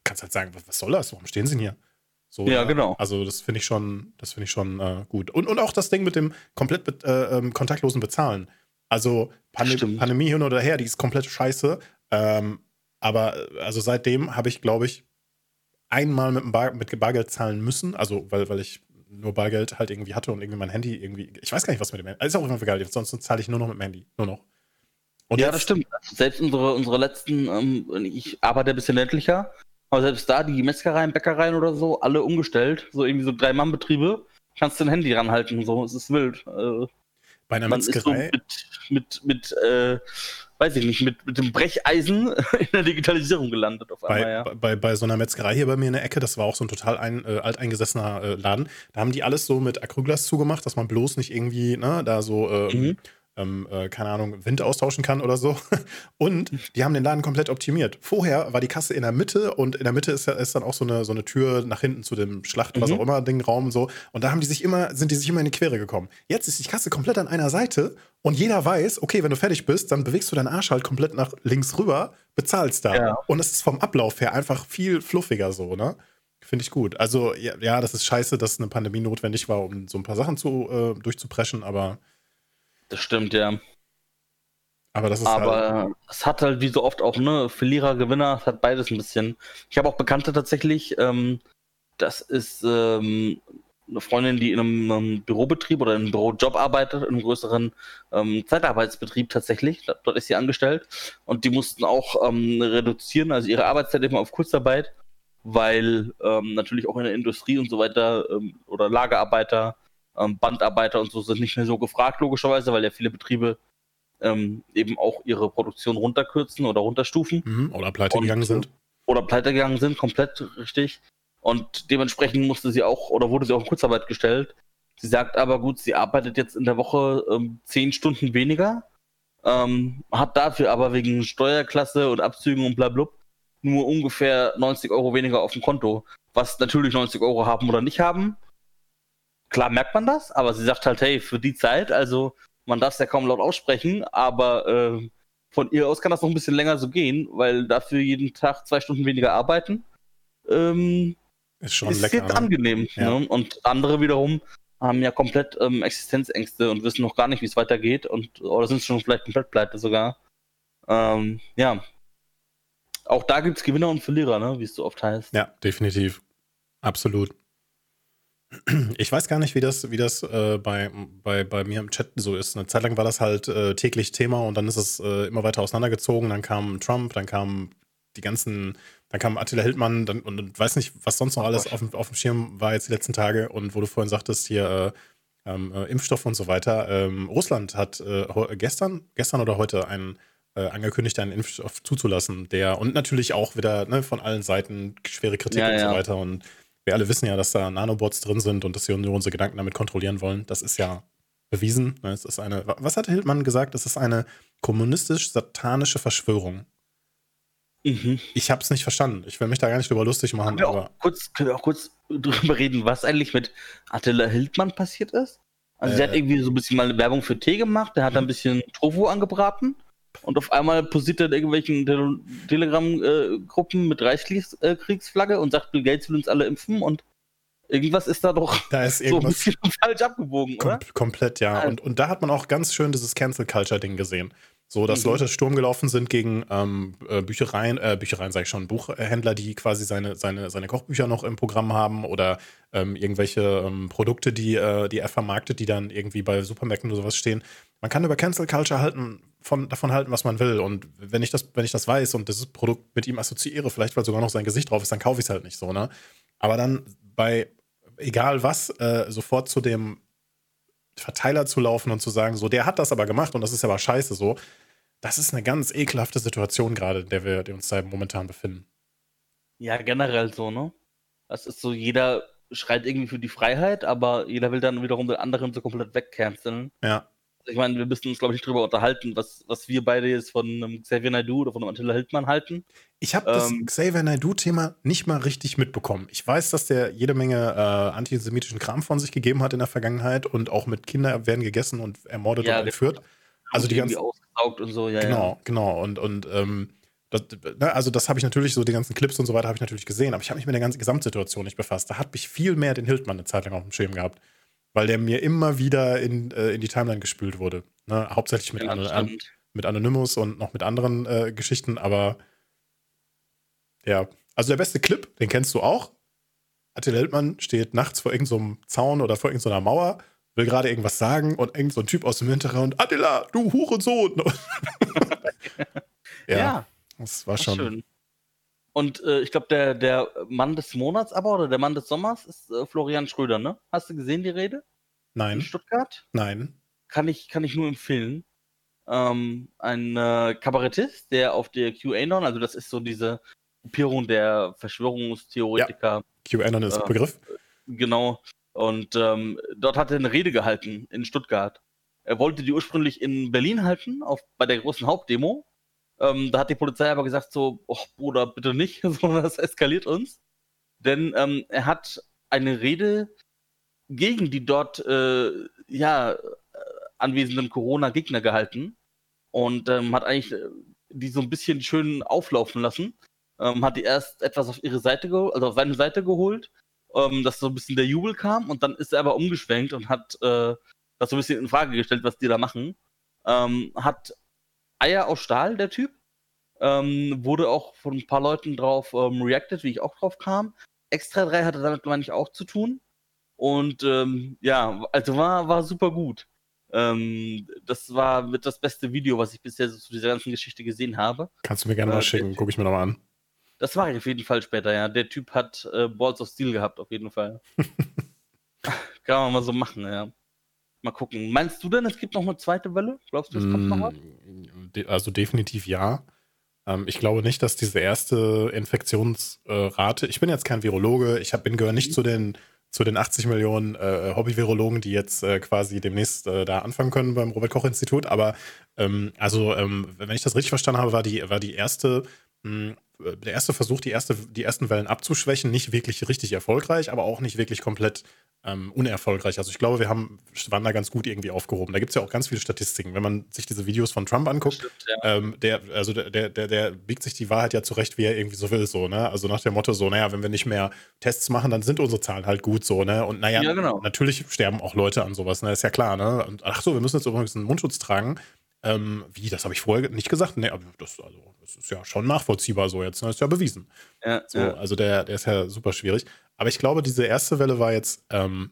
B: kannst halt sagen, was, was soll das? Warum stehen sie denn hier? So,
A: ja, genau.
B: Also das finde ich schon, das finde ich schon äh, gut. Und, und auch das Ding mit dem komplett be äh, ähm, kontaktlosen Bezahlen. Also Pandem Pandemie hin oder her, die ist komplett scheiße. Ähm, aber äh, also seitdem habe ich, glaube ich, einmal mit, Bar mit Bargeld zahlen müssen. Also weil, weil ich nur Bargeld halt irgendwie hatte und irgendwie mein Handy irgendwie. Ich weiß gar nicht, was mit dem Handy. Ist auch immer egal. Sonst zahle ich nur noch mit dem Handy. Nur noch.
A: Und ja, das stimmt. Selbst unsere, unsere letzten, ähm, ich arbeite ein bisschen ländlicher, aber selbst da, die Metzgereien, Bäckereien oder so, alle umgestellt. So irgendwie so Drei-Mann-Betriebe. Kannst du dein Handy ranhalten, so, es ist wild. Äh,
B: Bei einer Metzgerei?
A: So mit, mit, mit äh, weiß ich nicht, mit, mit dem Brecheisen [laughs] in der Digitalisierung gelandet
B: auf einmal, bei, ja. bei, bei so einer Metzgerei hier bei mir in der Ecke, das war auch so ein total ein, äh, alteingesessener äh, Laden, da haben die alles so mit Acrylglas zugemacht, dass man bloß nicht irgendwie, ne, da so äh, mhm ähm, äh, keine Ahnung, Wind austauschen kann oder so. [laughs] Und die haben den Laden komplett optimiert. Vorher war die Kasse in der Mitte und in der Mitte ist, ist dann auch so eine, so eine Tür nach hinten zu dem Schlacht, was mhm. auch immer, Ding, Raum und so. Und da haben die sich immer, sind die sich immer in die Quere gekommen. Jetzt ist die Kasse komplett an einer Seite und jeder weiß, okay, wenn du fertig bist, dann bewegst du deinen Arsch halt komplett nach links rüber, bezahlst da. Ja. Und es ist vom Ablauf her einfach viel fluffiger so, ne? Finde ich gut. Also, ja, ja, das ist scheiße, dass eine Pandemie notwendig war, um so ein paar Sachen zu, äh, durchzupreschen, aber
A: das stimmt, ja.
B: Aber das ist
A: Aber halt es hat halt wie so oft auch, ne, Verlierer, Gewinner, es hat beides ein bisschen. Ich habe auch Bekannte tatsächlich, ähm, das ist ähm, eine Freundin, die in einem, einem, Bürobetrieb oder in einem Bürojob arbeitet, in einem größeren ähm, Zeitarbeitsbetrieb tatsächlich. Dort ist sie angestellt. Und die mussten auch ähm, reduzieren, also ihre Arbeitszeit eben auf Kurzarbeit, weil ähm, natürlich auch in der Industrie und so weiter ähm, oder Lagerarbeiter ähm, Bandarbeiter und so sind nicht mehr so gefragt, logischerweise, weil ja viele Betriebe ähm, eben auch ihre Produktion runterkürzen oder runterstufen.
B: Mhm, oder pleite und, gegangen sind.
A: Oder pleite gegangen sind, komplett richtig. Und dementsprechend musste sie auch, oder wurde sie auch in Kurzarbeit gestellt. Sie sagt aber, gut, sie arbeitet jetzt in der Woche ähm, zehn Stunden weniger, ähm, hat dafür aber wegen Steuerklasse und Abzügen und blablabla nur ungefähr 90 Euro weniger auf dem Konto. Was natürlich 90 Euro haben oder nicht haben, klar merkt man das, aber sie sagt halt, hey, für die Zeit, also man darf es ja kaum laut aussprechen, aber äh, von ihr aus kann das noch ein bisschen länger so gehen, weil dafür jeden Tag zwei Stunden weniger arbeiten. Ähm,
B: ist schon ist lecker. Jetzt ne?
A: angenehm. Ja. Ne? Und andere wiederum haben ja komplett ähm, Existenzängste und wissen noch gar nicht, wie es weitergeht und oder sind schon vielleicht komplett pleite sogar. Ähm, ja. Auch da gibt es Gewinner und Verlierer, ne? wie es so oft heißt.
B: Ja, definitiv. Absolut. Ich weiß gar nicht, wie das, wie das äh, bei, bei, bei mir im Chat so ist. Eine Zeit lang war das halt äh, täglich Thema und dann ist es äh, immer weiter auseinandergezogen. Dann kam Trump, dann kam die ganzen, dann kam Attila Hildmann dann, und, und weiß nicht, was sonst noch alles auf, auf dem Schirm war jetzt die letzten Tage. Und wo du vorhin sagtest, hier äh, ähm, äh, Impfstoff und so weiter. Ähm, Russland hat äh, gestern, gestern oder heute einen angekündigt, einen Impfstoff zuzulassen, der und natürlich auch wieder ne, von allen Seiten schwere Kritik ja, und so weiter. Und wir alle wissen ja, dass da Nanobots drin sind und dass wir nur unsere Gedanken damit kontrollieren wollen. Das ist ja bewiesen. Ne? Es ist eine, was hat Hildmann gesagt? Es ist eine kommunistisch-satanische Verschwörung. Mhm. Ich habe es nicht verstanden. Ich will mich da gar nicht drüber lustig machen.
A: Können wir, auch kurz, können wir auch kurz drüber reden, was eigentlich mit Attila Hildmann passiert ist? Also, äh, sie hat irgendwie so ein bisschen mal eine Werbung für Tee gemacht. Der hat ein mhm. bisschen Tofu angebraten. Und auf einmal posiert er in irgendwelchen Telegram-Gruppen mit Reichskriegsflagge und sagt, Bill Gates will uns alle impfen und irgendwas ist da doch
B: da ist [laughs]
A: so ein bisschen [laughs] falsch abgebogen,
B: kom oder? Komplett, ja. Und, und da hat man auch ganz schön dieses Cancel-Culture-Ding gesehen. So, dass mhm. Leute Sturm gelaufen sind gegen ähm, äh, Büchereien, äh, Büchereien sage ich schon, Buchhändler, die quasi seine, seine, seine Kochbücher noch im Programm haben oder ähm, irgendwelche ähm, Produkte, die, äh, die er vermarktet, die dann irgendwie bei Supermärkten oder sowas stehen. Man kann über Cancel Culture halten, von, davon halten, was man will. Und wenn ich das, wenn ich das weiß und das Produkt mit ihm assoziiere, vielleicht weil sogar noch sein Gesicht drauf ist, dann kaufe ich es halt nicht so, ne? Aber dann bei egal was, äh, sofort zu dem Verteiler zu laufen und zu sagen, so, der hat das aber gemacht und das ist aber scheiße so, das ist eine ganz ekelhafte Situation gerade, in der wir uns da momentan befinden.
A: Ja, generell so, ne? Das ist so, jeder schreit irgendwie für die Freiheit, aber jeder will dann wiederum den anderen so komplett wegcanceln.
B: Ja.
A: Ich meine, wir müssen uns, glaube ich, nicht darüber unterhalten, was, was wir beide jetzt von einem Xavier Naidoo oder von einem Attila Hildmann halten.
B: Ich habe ähm, das Xavier Naidoo-Thema nicht mal richtig mitbekommen. Ich weiß, dass der jede Menge äh, antisemitischen Kram von sich gegeben hat in der Vergangenheit und auch mit Kindern werden gegessen und ermordet ja, und entführt. Also die ganzen.
A: Ausgesaugt und so, ja.
B: Genau, ja. genau. Und, und ähm, das, ne, also das habe ich natürlich, so die ganzen Clips und so weiter habe ich natürlich gesehen, aber ich habe mich mit der ganzen Gesamtsituation nicht befasst. Da hat mich viel mehr den Hildmann eine Zeit lang auf dem Schirm gehabt weil der mir immer wieder in, äh, in die Timeline gespült wurde. Ne? Hauptsächlich mit, ja, an, an, mit Anonymous und noch mit anderen äh, Geschichten, aber ja. Also der beste Clip, den kennst du auch. Attila Hildmann steht nachts vor irgendeinem so Zaun oder vor irgendeiner so Mauer, will gerade irgendwas sagen und irgend so ein Typ aus dem Hintergrund, Attila, du Hurensohn! [laughs] ja, ja, das war schon. Schön.
A: Und äh, ich glaube, der, der Mann des Monats aber oder der Mann des Sommers ist äh, Florian Schröder, ne? Hast du gesehen die Rede?
B: Nein. In
A: Stuttgart?
B: Nein.
A: Kann ich, kann ich nur empfehlen. Ähm, ein äh, Kabarettist, der auf der QAnon, also das ist so diese Gruppierung der Verschwörungstheoretiker.
B: Ja. QAnon ist äh, Begriff.
A: Genau. Und ähm, dort hat er eine Rede gehalten in Stuttgart. Er wollte die ursprünglich in Berlin halten, auf, bei der großen Hauptdemo. Ähm, da hat die Polizei aber gesagt so, oh Bruder, bitte nicht, [laughs] sondern das eskaliert uns. Denn ähm, er hat eine Rede gegen die dort äh, ja, äh, anwesenden Corona-Gegner gehalten und ähm, hat eigentlich äh, die so ein bisschen schön auflaufen lassen. Ähm, hat die erst etwas auf ihre Seite, also auf seine Seite geholt, ähm, dass so ein bisschen der Jubel kam und dann ist er aber umgeschwenkt und hat äh, das so ein bisschen in Frage gestellt, was die da machen. Ähm, hat Eier aus Stahl, der Typ. Ähm, wurde auch von ein paar Leuten drauf ähm, reacted, wie ich auch drauf kam. Extra 3 hatte damit, meine ich, auch zu tun. Und ähm, ja, also war, war super gut. Ähm, das war mit das beste Video, was ich bisher so zu dieser ganzen Geschichte gesehen habe.
B: Kannst du mir gerne äh, mal schicken, gucke ich mir nochmal an.
A: Das mache ich auf jeden Fall später, ja. Der Typ hat äh, Balls of Steel gehabt, auf jeden Fall. [laughs] Kann man mal so machen, ja. Mal gucken. Meinst du denn, es gibt noch eine zweite Welle? Glaubst du, es kommt noch was?
B: Also definitiv ja. Ähm, ich glaube nicht, dass diese erste Infektionsrate, ich bin jetzt kein Virologe, ich hab, bin gehöre nicht mhm. zu den zu den 80 Millionen äh, Hobby-Virologen, die jetzt äh, quasi demnächst äh, da anfangen können beim Robert-Koch-Institut. Aber ähm, also, ähm, wenn ich das richtig verstanden habe, war die, war die erste mh, hm, der erste Versuch, die, erste, die ersten Wellen abzuschwächen, nicht wirklich richtig erfolgreich, aber auch nicht wirklich komplett ähm, unerfolgreich. Also ich glaube, wir haben, waren da ganz gut irgendwie aufgehoben. Da gibt es ja auch ganz viele Statistiken. Wenn man sich diese Videos von Trump anguckt, Stimmt, ja. ähm, der, also der, der, der biegt sich die Wahrheit ja zurecht, wie er irgendwie so will, so, ne? Also nach dem Motto, so, naja, wenn wir nicht mehr Tests machen, dann sind unsere Zahlen halt gut so, ne? Und naja, ja, genau. natürlich sterben auch Leute an sowas, ne? Ist ja klar, ne? Und ach so, wir müssen jetzt übrigens einen Mundschutz tragen. Ähm, wie, das habe ich vorher nicht gesagt. Nee, aber das, also, das ist ja schon nachvollziehbar so jetzt. Das ne? ist ja bewiesen. Ja, so, ja. Also der, der ist ja super schwierig. Aber ich glaube, diese erste Welle war jetzt ähm,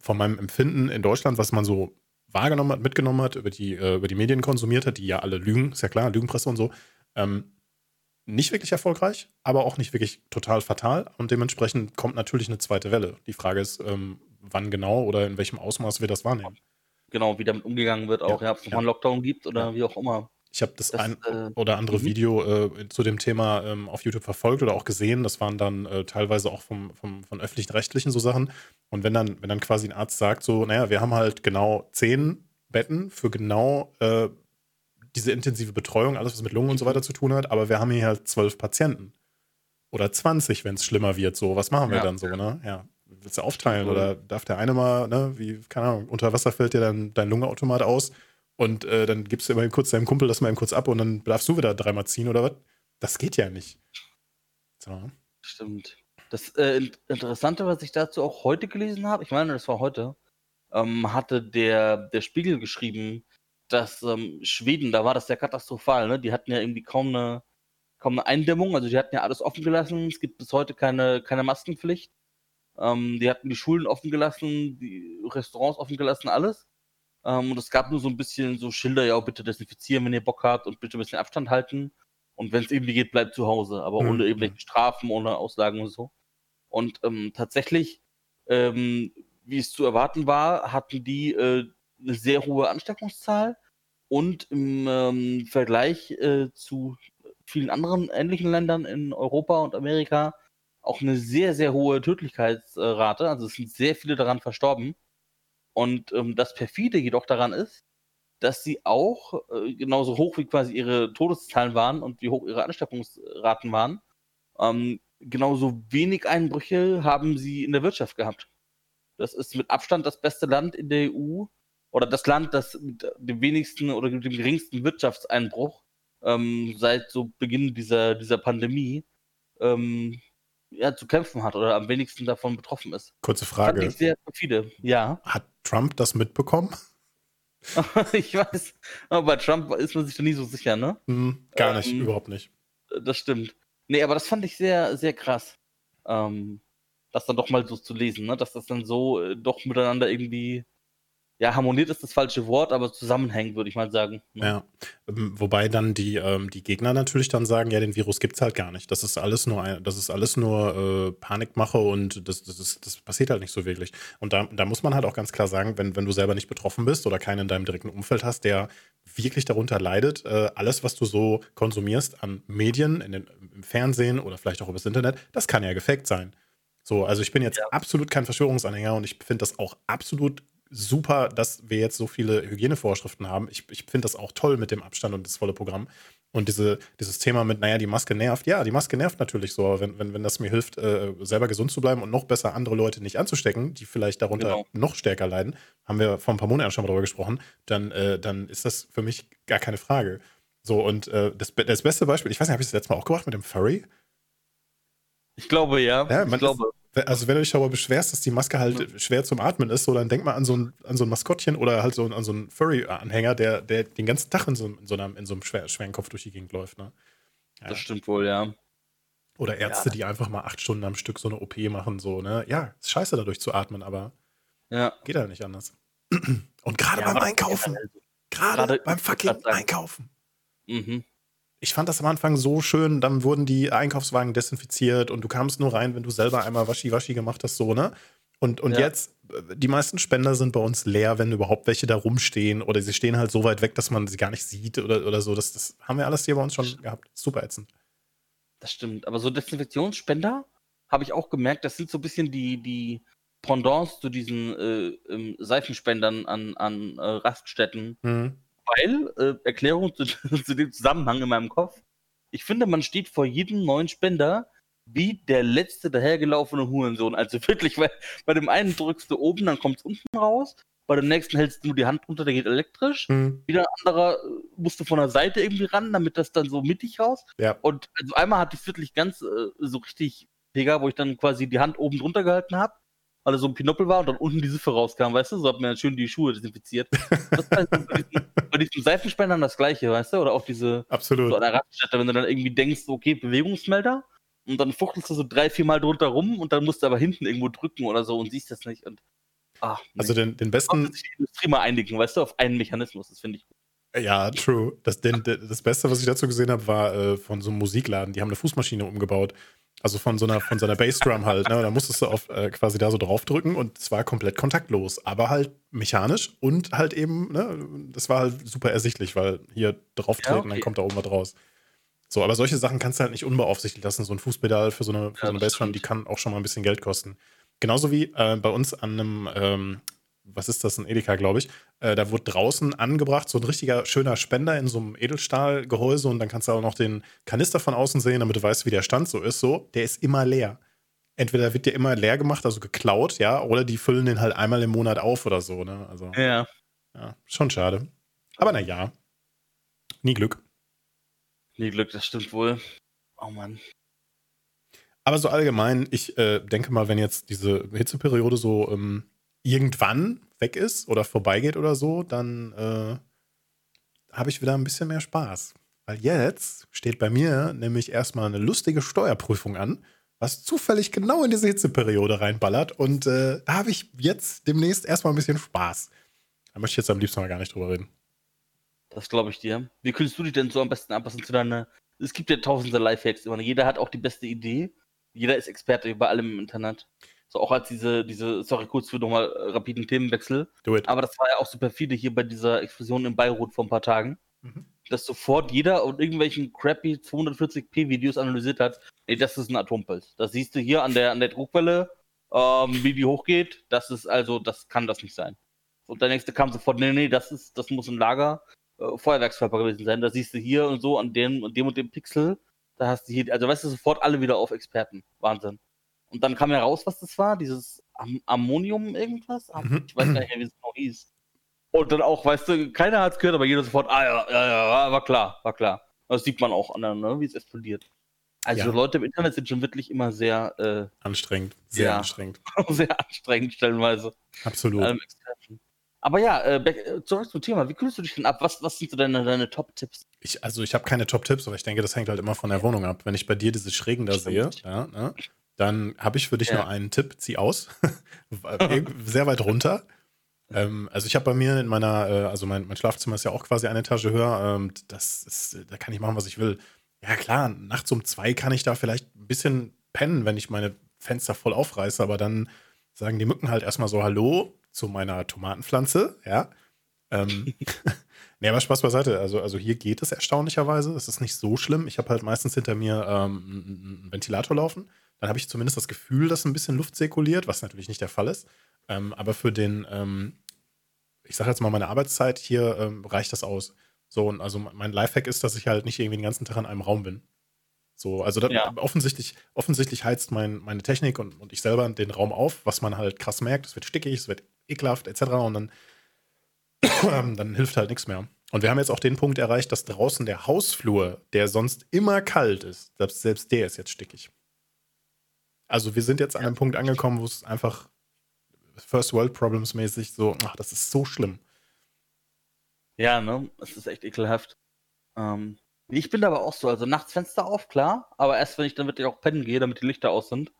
B: von meinem Empfinden in Deutschland, was man so wahrgenommen hat, mitgenommen hat, über die, äh, über die Medien konsumiert hat, die ja alle lügen, ist ja klar, Lügenpresse und so, ähm, nicht wirklich erfolgreich, aber auch nicht wirklich total fatal. Und dementsprechend kommt natürlich eine zweite Welle. Die Frage ist, ähm, wann genau oder in welchem Ausmaß wir das wahrnehmen.
A: Genau, wie damit umgegangen wird, auch, ja, ja ob es nochmal einen Lockdown gibt oder ja. wie auch immer.
B: Ich habe das, das, ein äh, oder andere mhm. Video äh, zu dem Thema ähm, auf YouTube verfolgt oder auch gesehen. Das waren dann äh, teilweise auch vom, vom, von öffentlichen Rechtlichen so Sachen. Und wenn dann, wenn dann quasi ein Arzt sagt, so, naja, wir haben halt genau zehn Betten für genau äh, diese intensive Betreuung, alles, was mit Lungen und so weiter zu tun hat, aber wir haben hier halt zwölf Patienten. Oder 20, wenn es schlimmer wird. So, was machen wir ja. dann so, ne? Ja. Willst du aufteilen mhm. oder darf der eine mal, ne, wie, keine Ahnung, unter Wasser fällt dir dann dein Lungenautomat aus? Und äh, dann gibst du immer kurz deinem Kumpel das mal eben kurz ab und dann darfst du wieder dreimal ziehen oder was? Das geht ja nicht.
A: So. Stimmt. Das äh, Interessante, was ich dazu auch heute gelesen habe, ich meine, das war heute, ähm, hatte der, der Spiegel geschrieben, dass ähm, Schweden, da war das ja katastrophal, ne? Die hatten ja irgendwie kaum eine, kaum eine Eindämmung, also die hatten ja alles offen gelassen, es gibt bis heute keine, keine Maskenpflicht. Ähm, die hatten die Schulen offen gelassen, die Restaurants offen gelassen, alles. Ähm, und es gab nur so ein bisschen so Schilder, ja, bitte desinfizieren, wenn ihr Bock habt und bitte ein bisschen Abstand halten. Und wenn es irgendwie geht, bleibt zu Hause, aber mhm. ohne irgendwelche Strafen, ohne Aussagen und so. Und ähm, tatsächlich, ähm, wie es zu erwarten war, hatten die äh, eine sehr hohe Ansteckungszahl und im ähm, Vergleich äh, zu vielen anderen ähnlichen Ländern in Europa und Amerika auch eine sehr, sehr hohe Tödlichkeitsrate. Also es sind sehr viele daran verstorben. Und ähm, das perfide jedoch daran ist, dass sie auch äh, genauso hoch wie quasi ihre Todeszahlen waren und wie hoch ihre Ansteckungsraten waren, ähm, genauso wenig Einbrüche haben sie in der Wirtschaft gehabt. Das ist mit Abstand das beste Land in der EU oder das Land, das mit dem wenigsten oder dem geringsten Wirtschaftseinbruch ähm, seit so Beginn dieser, dieser Pandemie ähm, ja, zu kämpfen hat oder am wenigsten davon betroffen ist.
B: Kurze Frage.
A: Ich sehr viele, ja.
B: Hat Trump das mitbekommen? [laughs]
A: ich weiß, aber bei Trump ist man sich da nie so sicher, ne?
B: Mhm, gar nicht, ähm, überhaupt nicht.
A: Das stimmt. Nee, aber das fand ich sehr, sehr krass. Ähm, das dann doch mal so zu lesen, ne? Dass das dann so äh, doch miteinander irgendwie ja, harmoniert ist das falsche Wort, aber zusammenhängt, würde ich mal sagen.
B: Ja, ähm, wobei dann die, ähm, die Gegner natürlich dann sagen, ja, den Virus gibt es halt gar nicht. Das ist alles nur, ein, das ist alles nur äh, Panikmache und das, das, ist, das passiert halt nicht so wirklich. Und da, da muss man halt auch ganz klar sagen, wenn, wenn du selber nicht betroffen bist oder keinen in deinem direkten Umfeld hast, der wirklich darunter leidet, äh, alles, was du so konsumierst an Medien, in den, im Fernsehen oder vielleicht auch übers Internet, das kann ja gefaked sein. So, also ich bin jetzt ja. absolut kein Verschwörungsanhänger und ich finde das auch absolut super, dass wir jetzt so viele Hygienevorschriften haben. Ich, ich finde das auch toll mit dem Abstand und das volle Programm. Und diese, dieses Thema mit, naja, die Maske nervt. Ja, die Maske nervt natürlich so, wenn, wenn, wenn das mir hilft, äh, selber gesund zu bleiben und noch besser andere Leute nicht anzustecken, die vielleicht darunter genau. noch stärker leiden, haben wir vor ein paar Monaten schon mal darüber gesprochen, dann, äh, dann ist das für mich gar keine Frage. So, und äh, das, das beste Beispiel, ich weiß nicht, habe ich das letzte Mal auch gemacht mit dem Furry?
A: Ich glaube, ja.
B: ja
A: ich glaube.
B: Also, wenn du dich darüber beschwerst, dass die Maske halt ja. schwer zum Atmen ist, so, dann denk mal an so ein, an so ein Maskottchen oder halt so an so einen Furry-Anhänger, der, der den ganzen Tag in so, in so, einem, in so einem schwer, schweren Kopf durch die Gegend läuft. Ne?
A: Ja. Das stimmt wohl, ja.
B: Oder Ärzte, ja. die einfach mal acht Stunden am Stück so eine OP machen, so, ne? Ja, ist scheiße dadurch zu atmen, aber
A: ja.
B: geht halt nicht anders. [clears throat] Und gerade beim Einkaufen. Gerade beim fucking Einkaufen. Mhm ich fand das am Anfang so schön, dann wurden die Einkaufswagen desinfiziert und du kamst nur rein, wenn du selber einmal Waschi-Waschi gemacht hast, so, ne? Und, und ja. jetzt, äh, die meisten Spender sind bei uns leer, wenn überhaupt welche da rumstehen oder sie stehen halt so weit weg, dass man sie gar nicht sieht oder, oder so. Das, das haben wir alles hier bei uns schon gehabt. Super ätzend.
A: Das stimmt. Aber so Desinfektionsspender habe ich auch gemerkt, das sind so ein bisschen die, die Pendants zu diesen äh, ähm, Seifenspendern an, an äh, Raststätten. Mhm weil, äh, Erklärung zu, [laughs] zu, dem Zusammenhang in meinem Kopf, ich finde, man steht vor jedem neuen Spender wie der letzte dahergelaufene Hurensohn. Also [laughs] wirklich, weil bei dem einen drückst du oben, dann kommt es unten raus. Bei dem nächsten hältst du nur die Hand runter, der geht elektrisch. Mhm. Wieder ein anderer äh, musst du von der Seite irgendwie ran, damit das dann so mittig raus.
B: Ja.
A: Und also einmal hatte ich es wirklich ganz äh, so richtig mega, wo ich dann quasi die Hand oben drunter gehalten habe weil er so ein Pinöppel war und dann unten die Siffe rauskam, weißt du? So hat man schön die Schuhe desinfiziert. [laughs] Das halt bei, diesen, bei diesen Seifenspendern das gleiche, weißt du? Oder auch diese
B: Absolut.
A: So an der Raststätte, wenn du dann irgendwie denkst, okay, Bewegungsmelder und dann fuchtelst du so drei, vier Mal drunter rum und dann musst du aber hinten irgendwo drücken oder so und siehst das nicht. Und,
B: ach, nee. Also den, den besten.
A: sich die Industrie mal einigen, weißt du, auf einen Mechanismus, das finde ich gut.
B: Ja, true. Das, den, das Beste, was ich dazu gesehen habe, war äh, von so einem Musikladen. Die haben eine Fußmaschine umgebaut also von so einer, von so einer Bassdrum halt, ne? Da musstest du auf äh, quasi da so draufdrücken und es war komplett kontaktlos, aber halt mechanisch und halt eben, ne, das war halt super ersichtlich, weil hier drauftreten, ja, okay. dann kommt da oben was raus. So, aber solche Sachen kannst du halt nicht unbeaufsichtigt lassen. So ein Fußpedal für so eine, für ja, so eine Bassdrum, die kann auch schon mal ein bisschen Geld kosten. Genauso wie äh, bei uns an einem ähm, was ist das, ein Edeka, glaube ich. Äh, da wurde draußen angebracht so ein richtiger schöner Spender in so einem Edelstahlgehäuse und dann kannst du auch noch den Kanister von außen sehen, damit du weißt, wie der Stand so ist. So, der ist immer leer. Entweder wird der immer leer gemacht, also geklaut, ja, oder die füllen den halt einmal im Monat auf oder so, ne? Also,
A: ja.
B: Ja, schon schade. Aber naja, nie Glück.
A: Nie Glück, das stimmt wohl. Oh Mann.
B: Aber so allgemein, ich äh, denke mal, wenn jetzt diese Hitzeperiode so ähm, irgendwann weg ist oder vorbeigeht oder so, dann äh, habe ich wieder ein bisschen mehr Spaß. Weil jetzt steht bei mir nämlich erstmal eine lustige Steuerprüfung an, was zufällig genau in diese Hitzeperiode reinballert. Und äh, da habe ich jetzt demnächst erstmal ein bisschen Spaß. Da möchte ich jetzt am liebsten mal gar nicht drüber reden.
A: Das glaube ich dir. Wie kühlst du dich denn so am besten anpassen zu deiner. Es gibt ja tausende Lifehacks immer. Jeder hat auch die beste Idee. Jeder ist Experte über allem im Internet. So auch als diese, diese, sorry, kurz für nochmal äh, rapiden Themenwechsel. Do it. Aber das war ja auch super viele hier bei dieser Explosion in Beirut vor ein paar Tagen. Mhm. Dass sofort jeder und irgendwelchen crappy 240p Videos analysiert hat, ey, das ist ein Atompilz. Das siehst du hier an der, an der Druckwelle, ähm, wie die hochgeht. Das ist also, das kann das nicht sein. Und der nächste kam sofort, nee, nee, das ist, das muss ein Lager äh, Feuerwerkskörper gewesen sein. Da siehst du hier und so an dem und dem und dem Pixel. Da hast du hier, also weißt du, sofort alle wieder auf Experten. Wahnsinn. Und dann kam heraus, was das war, dieses Am Ammonium irgendwas. Mhm. Ich weiß gar nicht mehr, wie es genau hieß. Und dann auch, weißt du, keiner hat es gehört, aber jeder sofort, ah ja, ja, ja, war klar, war klar. Das sieht man auch an, ne, wie es explodiert. Also ja. Leute im Internet sind schon wirklich immer sehr
B: äh, anstrengend, sehr ja, anstrengend. [laughs]
A: sehr anstrengend stellenweise.
B: Absolut. Ähm,
A: aber ja, äh, äh, zurück zum Thema. Wie kühlst du dich denn ab? Was, was sind so deine, deine Top-Tipps?
B: Ich, also ich habe keine Top-Tipps, aber ich denke, das hängt halt immer von der Wohnung ab. Wenn ich bei dir diese Schrägen da Stimmt. sehe, ja, ne, dann habe ich für dich ja. nur einen Tipp. Zieh aus. [laughs] [laughs] sehr weit runter. Ähm, also ich habe bei mir in meiner, äh, also mein, mein, Schlafzimmer ist ja auch quasi eine Etage höher. Ähm, das ist, da kann ich machen, was ich will. Ja klar, nachts um zwei kann ich da vielleicht ein bisschen pennen, wenn ich meine Fenster voll aufreiße, aber dann sagen die Mücken halt erstmal so Hallo, zu meiner Tomatenpflanze, ja. Ähm, [laughs] nee, aber Spaß beiseite. Also, also hier geht es erstaunlicherweise. Es ist nicht so schlimm. Ich habe halt meistens hinter mir ähm, einen Ventilator laufen. Dann habe ich zumindest das Gefühl, dass ein bisschen Luft zirkuliert, was natürlich nicht der Fall ist. Ähm, aber für den, ähm, ich sage jetzt mal, meine Arbeitszeit hier ähm, reicht das aus. So, und also mein Lifehack ist, dass ich halt nicht irgendwie den ganzen Tag in einem Raum bin. So, also das, ja. offensichtlich, offensichtlich heizt mein, meine Technik und, und ich selber den Raum auf, was man halt krass merkt. Es wird stickig, es wird ekelhaft, etc. Und dann, [clears throat] dann hilft halt nichts mehr. Und wir haben jetzt auch den Punkt erreicht, dass draußen der Hausflur, der sonst immer kalt ist, selbst, selbst der ist jetzt stickig. Also wir sind jetzt an einem Punkt angekommen, wo es einfach First World Problems mäßig so, ach, das ist so schlimm.
A: Ja, ne? Es ist echt ekelhaft. Ähm, ich bin aber auch so, also nachts Fenster auf, klar, aber erst wenn ich dann wirklich auch pennen gehe, damit die Lichter aus sind.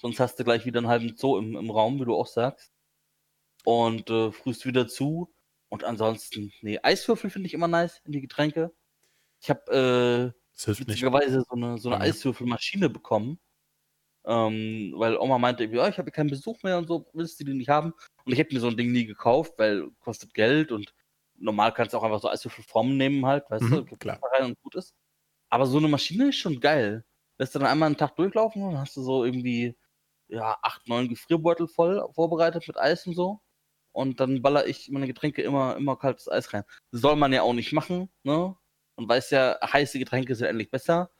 A: Sonst hast du gleich wieder einen halben Zoo im, im Raum, wie du auch sagst. Und äh, frühst wieder zu. Und ansonsten, nee, Eiswürfel finde ich immer nice in die Getränke. Ich habe äh, witzigerweise so eine, so eine Eiswürfelmaschine bekommen. Ähm, weil Oma meinte, ja, ich habe keinen Besuch mehr und so, willst du die nicht haben? Und ich hätte mir so ein Ding nie gekauft, weil kostet Geld und normal kannst du auch einfach so Eiswürfelformen nehmen halt, weißt mhm, du, klar. rein und gut ist. Aber so eine Maschine ist schon geil. Lässt du dann einmal einen Tag durchlaufen und hast du so irgendwie, ja, acht, neun Gefrierbeutel voll vorbereitet mit Eis und so. Und dann baller ich meine Getränke immer, immer kaltes Eis rein. Das soll man ja auch nicht machen, ne? Man weiß ja, heiße Getränke sind endlich besser.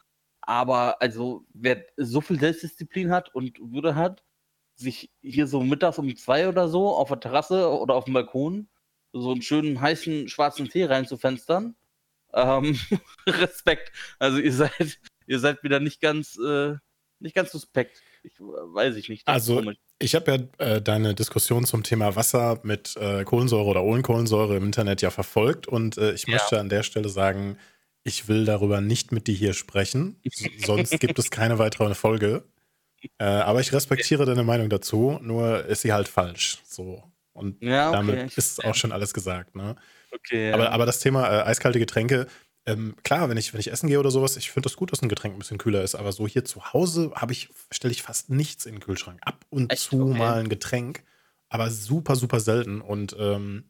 A: Aber also, wer so viel Selbstdisziplin hat und Würde hat, sich hier so mittags um zwei oder so auf der Terrasse oder auf dem Balkon so einen schönen heißen schwarzen Tee reinzufenstern. Ähm, [laughs] Respekt. Also ihr seid, ihr seid wieder nicht ganz, äh, nicht ganz suspekt. Ich, weiß ich nicht.
B: Also ich habe ja äh, deine Diskussion zum Thema Wasser mit äh, Kohlensäure oder ohne Kohlensäure im Internet ja verfolgt und äh, ich ja. möchte an der Stelle sagen, ich will darüber nicht mit dir hier sprechen, sonst gibt es keine weitere Folge. Äh, aber ich respektiere deine Meinung dazu, nur ist sie halt falsch. So. Und ja, okay. damit ist auch schon alles gesagt. Ne? Okay, ja. aber, aber das Thema äh, eiskalte Getränke, ähm, klar, wenn ich, wenn ich essen gehe oder sowas, ich finde das gut, dass ein Getränk ein bisschen kühler ist, aber so hier zu Hause ich, stelle ich fast nichts in den Kühlschrank. Ab und Echt? zu okay. mal ein Getränk, aber super, super selten. Und ähm,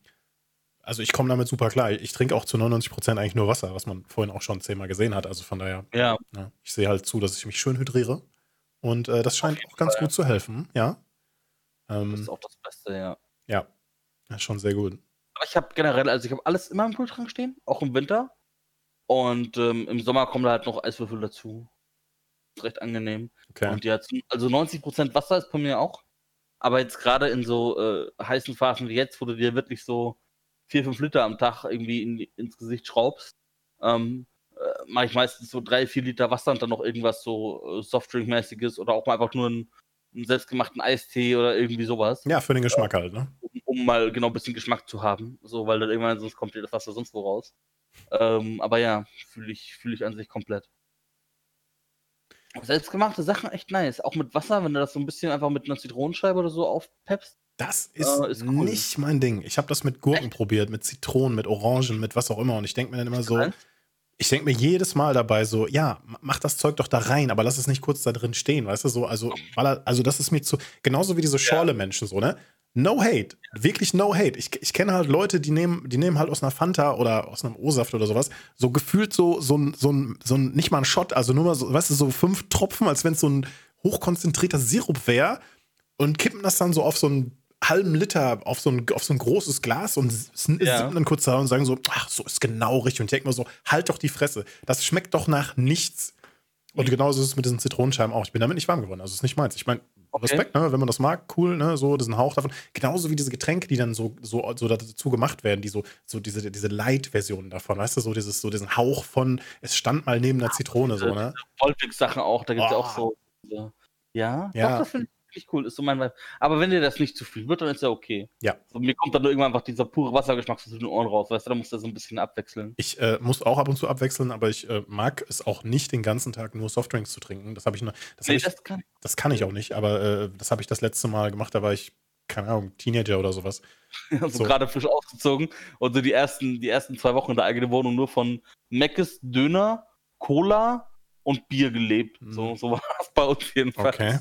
B: also ich komme damit super klar. Ich trinke auch zu 99 Prozent eigentlich nur Wasser, was man vorhin auch schon zehnmal gesehen hat. Also von daher,
A: ja.
B: ja ne, ich sehe halt zu, dass ich mich schön hydriere. Und äh, das scheint auch ganz Fall. gut zu helfen, ja.
A: Ähm, das ist auch das Beste, ja.
B: Ja, das ist schon sehr gut.
A: Aber ich habe generell, also ich habe alles immer im Kühlschrank stehen, auch im Winter. Und ähm, im Sommer kommen da halt noch Eiswürfel dazu. Ist recht angenehm. Okay. Und ja, also 90% Wasser ist bei mir auch. Aber jetzt gerade in so äh, heißen Phasen wie jetzt, wo du dir wirklich so 4, 5 Liter am Tag irgendwie in, ins Gesicht schraubst, ähm, äh, mache ich meistens so 3, 4 Liter Wasser und dann noch irgendwas so äh, Softdrink-mäßiges oder auch mal einfach nur ein einen selbstgemachten Eistee oder irgendwie sowas.
B: Ja, für den Geschmack halt, ne?
A: Um, um, mal genau ein bisschen Geschmack zu haben. So, weil dann irgendwann sonst kommt dir das Wasser sonst wo raus. Ähm, aber ja, fühle ich, fühl ich an sich komplett. Selbstgemachte Sachen echt nice. Auch mit Wasser, wenn du das so ein bisschen einfach mit einer Zitronenscheibe oder so aufpeppst.
B: Das ist, äh, ist cool. nicht mein Ding. Ich habe das mit Gurken echt? probiert, mit Zitronen, mit Orangen, mit was auch immer. Und ich denke mir dann immer so, ich denke mir jedes Mal dabei so, ja, mach das Zeug doch da rein, aber lass es nicht kurz da drin stehen, weißt du, so, also, also das ist mir zu, genauso wie diese Schorle-Menschen so, ne? No hate, wirklich no hate. Ich, ich kenne halt Leute, die nehmen, die nehmen halt aus einer Fanta oder aus einem O-Saft oder sowas, so gefühlt so, so ein, so ein, so ein, nicht mal ein Shot, also nur mal so, weißt du, so fünf Tropfen, als wenn es so ein hochkonzentrierter Sirup wäre und kippen das dann so auf so ein halben Liter auf so ein, auf so ein großes Glas und sind ja. dann kurz da und sagen so, ach, so ist genau richtig. Und ich denke mir so, halt doch die Fresse. Das schmeckt doch nach nichts. Und genauso ist es mit diesen Zitronenscheiben auch. Ich bin damit nicht warm geworden. Also, es ist nicht meins. Ich meine, okay. Respekt, ne? wenn man das mag, cool, ne? so diesen Hauch davon. Genauso wie diese Getränke, die dann so, so, so dazu gemacht werden, die so, so diese, diese Light-Versionen davon, weißt du, so, dieses, so diesen Hauch von, es stand mal neben der Zitrone,
A: diese,
B: so, ne?
A: Volkwix-Sachen auch, da gibt es oh. auch so. ja,
B: ja. Doch,
A: das finde wirklich cool, ist so mein Vibe. Aber wenn dir das nicht zu viel wird, dann ist ja okay.
B: Ja.
A: So, mir kommt dann nur irgendwann einfach dieser pure Wassergeschmack zwischen den Ohren raus, weißt du, da musst du so ein bisschen abwechseln.
B: Ich äh, muss auch ab und zu abwechseln, aber ich äh, mag es auch nicht, den ganzen Tag nur Softdrinks zu trinken. Das habe ich noch. Das, nee, ich, das, kann. das kann ich auch nicht, aber äh, das habe ich das letzte Mal gemacht, da war ich keine Ahnung, Teenager oder sowas. [laughs]
A: Also so. gerade frisch ausgezogen und so die ersten, die ersten zwei Wochen in der eigenen Wohnung nur von Meckes, Döner, Cola und Bier gelebt. Hm. So, so war es bei uns jedenfalls.
B: Okay.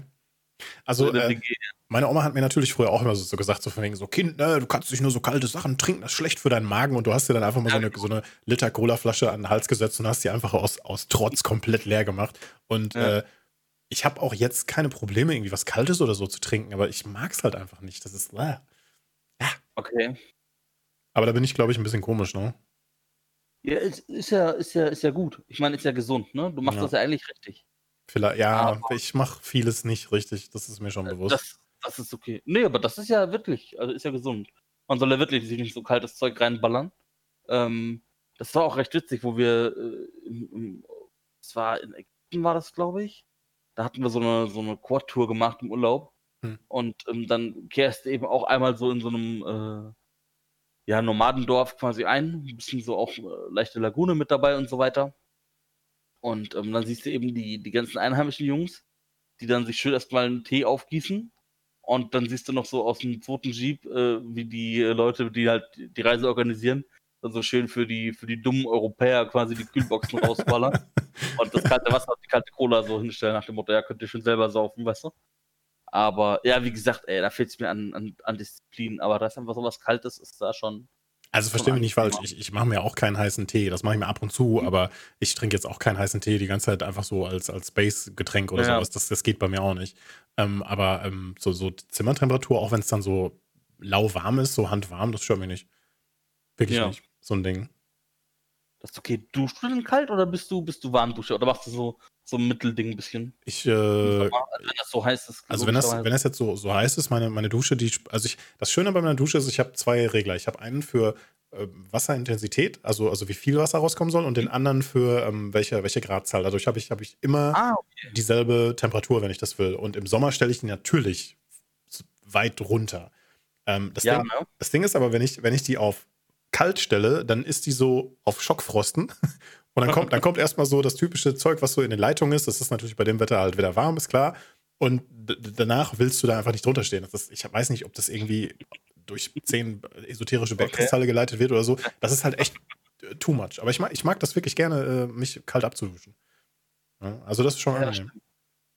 B: Also, äh, meine Oma hat mir natürlich früher auch immer so, so gesagt, so von wegen so, Kind, ne, du kannst nicht nur so kalte Sachen trinken, das ist schlecht für deinen Magen. Und du hast dir dann einfach mal so eine, so eine Liter Cola-Flasche an den Hals gesetzt und hast die einfach aus, aus Trotz komplett leer gemacht. Und ja. äh, ich habe auch jetzt keine Probleme, irgendwie was Kaltes oder so zu trinken, aber ich mag es halt einfach nicht. Das ist, äh,
A: ja. Okay.
B: Aber da bin ich, glaube ich, ein bisschen komisch, ne?
A: Ja, ist, ist, ja, ist, ja, ist ja gut. Ich meine, ist ja gesund, ne? Du machst ja. das ja eigentlich richtig.
B: Vielleicht, ja, aber ich mache vieles nicht richtig, das ist mir schon bewusst.
A: Das, das ist okay. Nee, aber das ist ja wirklich, also ist ja gesund. Man soll ja wirklich sich nicht so kaltes Zeug reinballern. Ähm, das war auch recht witzig, wo wir, äh, es war in Ägypten, war das, glaube ich. Da hatten wir so eine, so eine Quad-Tour gemacht im Urlaub. Hm. Und ähm, dann kehrst du eben auch einmal so in so einem, äh, ja, Nomadendorf quasi ein. Ein bisschen so auch äh, leichte Lagune mit dabei und so weiter. Und ähm, dann siehst du eben die, die ganzen einheimischen Jungs, die dann sich schön erstmal einen Tee aufgießen. Und dann siehst du noch so aus dem zweiten Jeep, äh, wie die äh, Leute, die halt die Reise organisieren, dann so schön für die, für die dummen Europäer quasi die Kühlboxen [laughs] rausballern. und das kalte Wasser und die kalte Cola so hinstellen nach dem Motto, ja, könnt ihr schon selber saufen, weißt du? Aber ja, wie gesagt, ey, da fehlt es mir an, an, an Disziplin. Aber da ist einfach so was Kaltes, ist da schon,
B: also verstehe mich nicht falsch, ich, ich mache mir auch keinen heißen Tee, das mache ich mir ab und zu, mhm. aber ich trinke jetzt auch keinen heißen Tee die ganze Zeit einfach so als, als Base-Getränk oder ja. sowas, das, das geht bei mir auch nicht. Ähm, aber ähm, so, so Zimmertemperatur, auch wenn es dann so lauwarm ist, so handwarm, das stört mich nicht. Wirklich ja. nicht, so ein Ding.
A: Das ist okay. Duschst du denn kalt oder bist du, bist du Warmdusche oder machst du so, so ein Mittelding ein bisschen?
B: Ich, äh, wenn das so heiß ist. Also wenn das, wenn das jetzt so, so heiß ist, meine, meine Dusche, die, also ich, das Schöne bei meiner Dusche ist, ich habe zwei Regler. Ich habe einen für äh, Wasserintensität, also, also wie viel Wasser rauskommen soll, und den anderen für ähm, welche, welche Gradzahl. Dadurch habe ich, hab ich immer ah, okay. dieselbe Temperatur, wenn ich das will. Und im Sommer stelle ich die natürlich weit runter. Ähm, das, ja, Ding, ne? das Ding ist aber, wenn ich, wenn ich die auf kalt stelle, dann ist die so auf Schockfrosten und dann kommt, dann kommt erstmal so das typische Zeug, was so in den Leitungen ist. Das ist natürlich bei dem Wetter halt wieder warm, ist klar. Und danach willst du da einfach nicht drunter stehen. Ist, ich weiß nicht, ob das irgendwie durch zehn esoterische Bergkristalle okay. geleitet wird oder so. Das ist halt echt äh, too much. Aber ich mag, ich mag das wirklich gerne, äh, mich kalt abzuduschen. Ja, also das ist schon ja, angenehm.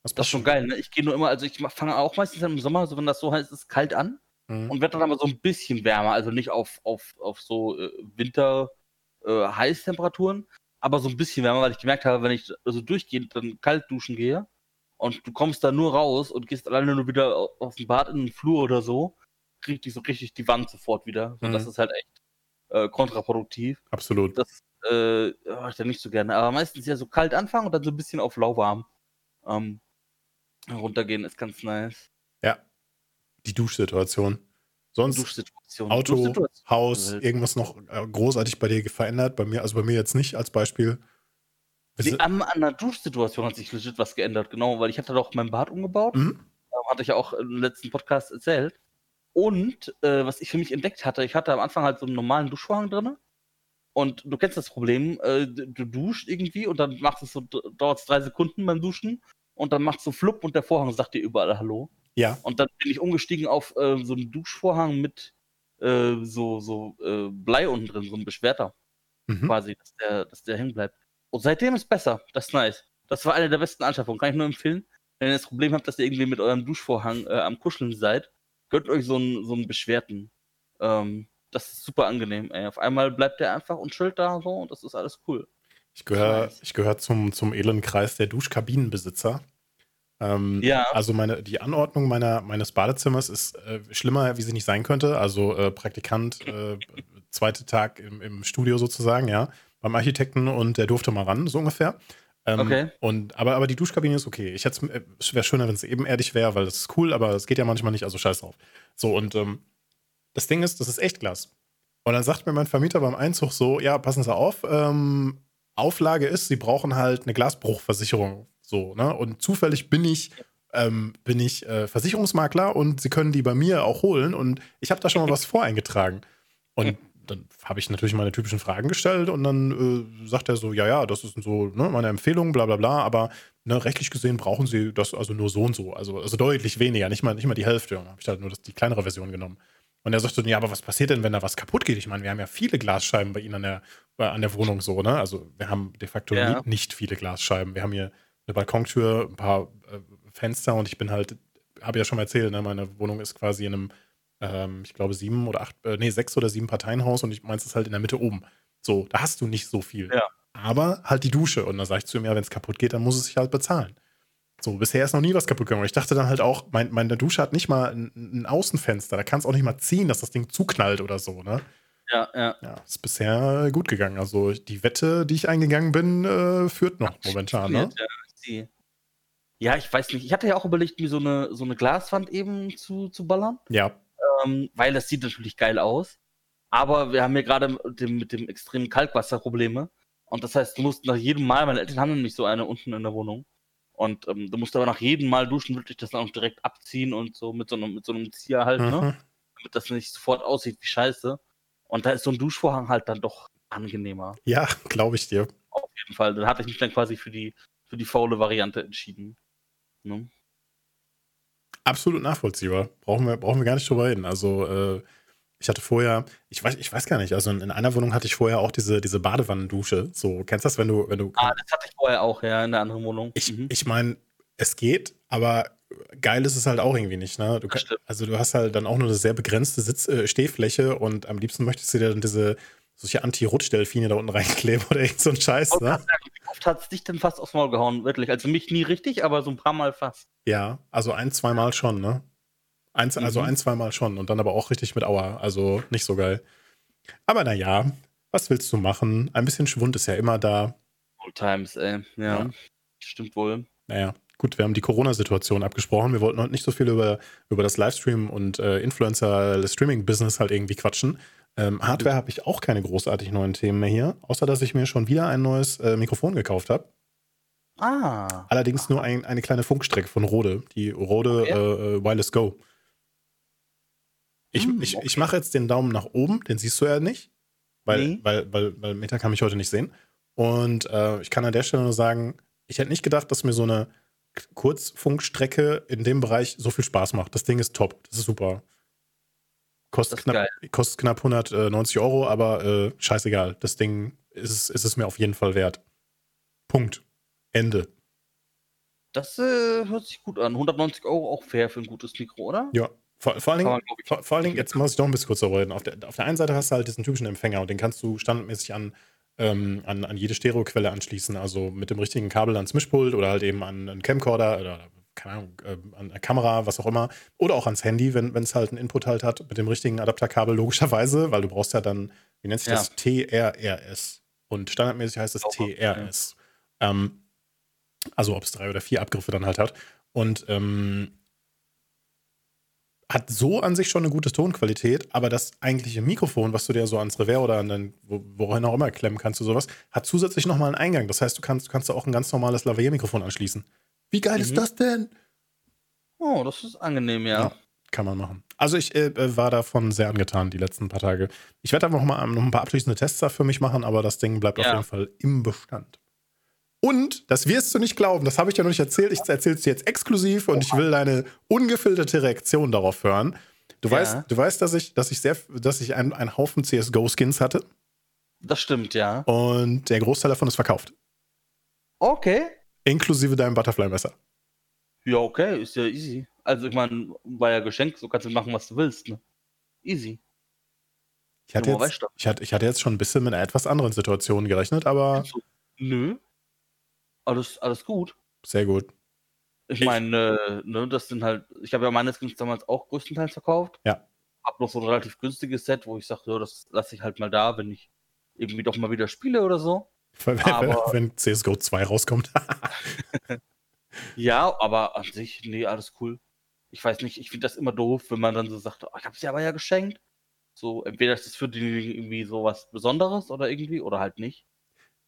A: Das, das ist schon geil. Ne? Ich gehe nur immer, also ich fange auch meistens im Sommer, so wenn das so heißt, ist kalt an mhm. und werde dann aber so ein bisschen wärmer. Also nicht auf, auf, auf so äh, Winter äh, Heißtemperaturen, aber so ein bisschen wärmer, weil ich gemerkt habe, wenn ich also durchgehend dann kalt duschen gehe und du kommst da nur raus und gehst alleine nur wieder aus dem Bad in den Flur oder so, kriegt die so richtig die Wand sofort wieder. So, mhm. Das ist halt echt äh, kontraproduktiv.
B: Absolut.
A: Das äh, mache ich dann nicht so gerne. Aber meistens ja so kalt anfangen und dann so ein bisschen auf lauwarm ähm, runtergehen ist ganz nice.
B: Ja. Die Duschsituation. Sonst Duschsituation. Auto, Duschsituation. Haus, irgendwas noch äh, großartig bei dir verändert? Bei mir, also bei mir jetzt nicht als Beispiel.
A: Die, an, an der Duschsituation hat sich legit was geändert, genau, weil ich hatte doch mein Bad umgebaut. Mhm. Hatte ich ja auch im letzten Podcast erzählt. Und äh, was ich für mich entdeckt hatte, ich hatte am Anfang halt so einen normalen Duschvorhang drin. Und du kennst das Problem, äh, du duscht irgendwie und dann machst es so, dauert es drei Sekunden beim Duschen und dann macht es so flupp und der Vorhang sagt dir überall Hallo.
B: Ja.
A: Und dann bin ich umgestiegen auf äh, so einen Duschvorhang mit äh, so, so äh, Blei unten drin, so ein Beschwerter. Mhm. Quasi, dass der, dass der hängen bleibt. Und seitdem ist besser. Das ist nice. Das war eine der besten Anschaffungen. Kann ich nur empfehlen. Wenn ihr das Problem habt, dass ihr irgendwie mit eurem Duschvorhang äh, am Kuscheln seid, gönnt euch so einen, so einen Beschwerten. Ähm, das ist super angenehm, ey. Auf einmal bleibt der einfach und chillt da so und das ist alles cool.
B: Ich gehöre gehör zum, zum Kreis der Duschkabinenbesitzer. Ähm, ja. Also meine, die Anordnung meiner, meines Badezimmers ist äh, schlimmer, wie sie nicht sein könnte. Also äh, Praktikant, äh, zweiter Tag im, im, Studio sozusagen, ja, beim Architekten und der durfte mal ran, so ungefähr. Ähm, okay. Und, aber, aber die Duschkabine ist okay. Ich hätte äh, es wäre schöner, wenn es ebenerdig wäre, weil das ist cool, aber es geht ja manchmal nicht, also scheiß drauf. So, und ähm, das Ding ist, das ist echt Glas. Und dann sagt mir mein Vermieter beim Einzug so: Ja, passen Sie auf, ähm, Auflage ist, Sie brauchen halt eine Glasbruchversicherung. So, ne? Und zufällig bin ich, ähm, bin ich äh, Versicherungsmakler und Sie können die bei mir auch holen. Und ich habe da schon mal was [laughs] voreingetragen. Und dann habe ich natürlich meine typischen Fragen gestellt und dann äh, sagt er so, ja, ja, das ist so ne, meine Empfehlung, bla bla bla, aber ne, rechtlich gesehen brauchen sie das also nur so und so, also, also deutlich weniger, nicht mal, nicht mal die Hälfte. Dann habe ich halt nur das, die kleinere Version genommen. Und er sagte, ja, aber was passiert denn, wenn da was kaputt geht? Ich meine, wir haben ja viele Glasscheiben bei Ihnen an der, an der Wohnung so, ne? Also wir haben de facto ja. nicht viele Glasscheiben. Wir haben hier eine Balkontür, ein paar äh, Fenster und ich bin halt, habe ja schon mal erzählt, ne, meine Wohnung ist quasi in einem ähm, ich glaube, sieben oder acht, äh, nee, sechs oder sieben Parteienhaus und ich meins ist halt in der Mitte oben. So, da hast du nicht so viel.
A: Ja.
B: Aber halt die Dusche. Und dann sage ich zu ihm, ja, wenn es kaputt geht, dann muss es sich halt bezahlen. So, bisher ist noch nie was kaputt gegangen. Ich dachte dann halt auch, mein, meine Dusche hat nicht mal ein, ein Außenfenster. Da kann es auch nicht mal ziehen, dass das Ding zuknallt oder so, ne?
A: Ja, ja.
B: Ja, ist bisher gut gegangen. Also die Wette, die ich eingegangen bin, äh, führt noch momentan, ne?
A: Ja, ja, ich weiß nicht. Ich hatte ja auch überlegt, mir so eine, so eine Glaswand eben zu, zu ballern.
B: Ja
A: ähm, weil das sieht natürlich geil aus. Aber wir haben hier gerade mit dem, mit dem extremen Kalkwasser Probleme. Und das heißt, du musst nach jedem Mal, meine Eltern haben nämlich so eine unten in der Wohnung. Und ähm, du musst aber nach jedem Mal duschen, wirklich das dann auch direkt abziehen und so mit so einem, mit so einem Zieher halt, ne? mhm. ne? Damit das nicht sofort aussieht wie Scheiße. Und da ist so ein Duschvorhang halt dann doch angenehmer.
B: Ja, [laughs] glaube ich dir.
A: Auf jeden Fall. Dann hatte ich mich dann quasi für die, für die faule Variante entschieden. Ne?
B: absolut nachvollziehbar. Brauchen wir, brauchen wir gar nicht drüber reden. Also, äh, ich hatte vorher, ich weiß, ich weiß gar nicht, also in, in, einer Wohnung hatte ich vorher auch diese, diese Badewannendusche. So, kennst du das, wenn du, wenn du.
A: Ah, das hatte ich vorher auch, ja, in der anderen Wohnung.
B: Ich, mhm. ich meine, es geht, aber geil ist es halt auch irgendwie nicht, ne? Du, also du hast halt dann auch nur eine sehr begrenzte Sitz, äh, Stehfläche und am liebsten möchtest du dir dann diese solche Anti-Rutschdelfine da unten reinkleben [laughs] oder irgend so ein Scheiß, ne?
A: Oft hat es dich denn fast aufs Maul gehauen, wirklich? Also mich nie richtig, aber so ein paar Mal fast.
B: Ja, also ein, zweimal schon, ne? Eins, also mhm. ein, zweimal schon und dann aber auch richtig mit Aua, also nicht so geil. Aber naja, was willst du machen? Ein bisschen Schwund ist ja immer da.
A: Old times, ey. Ja, ja. stimmt wohl.
B: Naja, gut, wir haben die Corona-Situation abgesprochen. Wir wollten heute nicht so viel über, über das Livestream und äh, Influencer-Streaming-Business halt irgendwie quatschen. Ähm, Hardware habe ich auch keine großartig neuen Themen mehr hier, außer dass ich mir schon wieder ein neues äh, Mikrofon gekauft habe.
A: Ah.
B: Allerdings nur ein, eine kleine Funkstrecke von Rode, die Rode okay. äh, äh Wireless Go. Ich, hm, ich, okay. ich mache jetzt den Daumen nach oben, den siehst du ja nicht, weil, nee. weil, weil, weil Meta kann mich heute nicht sehen. Und äh, ich kann an der Stelle nur sagen, ich hätte nicht gedacht, dass mir so eine Kurzfunkstrecke in dem Bereich so viel Spaß macht. Das Ding ist top, das ist super. Kostet, knapp, kostet knapp 190 Euro, aber äh, scheißegal. Das Ding ist, ist es mir auf jeden Fall wert. Punkt. Ende.
A: Das äh, hört sich gut an. 190 Euro auch fair für ein gutes Mikro, oder?
B: Ja. Vor, vor, allen, Dingen, vor, vor allen Dingen, jetzt muss ich doch ein bisschen kurz darüber reden. Auf der, auf der einen Seite hast du halt diesen typischen Empfänger und den kannst du standardmäßig an, ähm, an, an jede Stereoquelle anschließen, also mit dem richtigen Kabel ans Mischpult oder halt eben an einen Camcorder oder keine Ahnung, äh, an der Kamera, was auch immer, oder auch ans Handy, wenn es halt einen Input halt hat, mit dem richtigen Adapterkabel, logischerweise, weil du brauchst ja dann, wie nennt sich ja. das? TRRS. Und standardmäßig heißt es TRS. Ja. Ähm, also ob es drei oder vier Abgriffe dann halt hat. Und ähm, hat so an sich schon eine gute Tonqualität, aber das eigentliche Mikrofon, was du dir so ans Revers oder an den, wohin auch immer klemmen kannst, oder sowas, hat zusätzlich nochmal einen Eingang. Das heißt, du kannst, du kannst auch ein ganz normales Lavalier-Mikrofon anschließen. Wie geil mhm. ist das denn?
A: Oh, das ist angenehm, ja. ja
B: kann man machen. Also ich äh, äh, war davon sehr angetan die letzten paar Tage. Ich werde einfach noch mal noch ein paar abschließende Tests für mich machen, aber das Ding bleibt ja. auf jeden Fall im Bestand. Und, das wirst du nicht glauben, das habe ich ja noch nicht erzählt, ich erzähle es dir jetzt exklusiv und ich will deine ungefilterte Reaktion darauf hören. Du ja. weißt, du weißt, dass ich, dass ich sehr, dass ich einen, einen Haufen CSGO-Skins hatte.
A: Das stimmt, ja.
B: Und der Großteil davon ist verkauft.
A: Okay.
B: Inklusive deinem Butterfly-Messer.
A: Ja, okay, ist ja easy. Also ich meine, war ja geschenkt, so kannst du machen, was du willst. Ne? Easy.
B: Ich hatte, jetzt, ich, hatte, ich hatte jetzt schon ein bisschen mit einer etwas anderen Situation gerechnet, aber.
A: Also, nö. Alles, alles gut.
B: Sehr gut.
A: Ich meine, äh, ne, das sind halt, ich habe ja meine Skins damals auch größtenteils verkauft.
B: Ja.
A: Hab noch so ein relativ günstiges Set, wo ich sage, ja, das lasse ich halt mal da, wenn ich irgendwie doch mal wieder spiele oder so.
B: Wenn, aber, wenn CSGO 2 rauskommt. [laughs]
A: ja, aber an sich, nee, alles cool. Ich weiß nicht, ich finde das immer doof, wenn man dann so sagt, oh, ich habe sie aber ja geschenkt. So, entweder ist das für die irgendwie so was Besonderes oder irgendwie, oder halt nicht.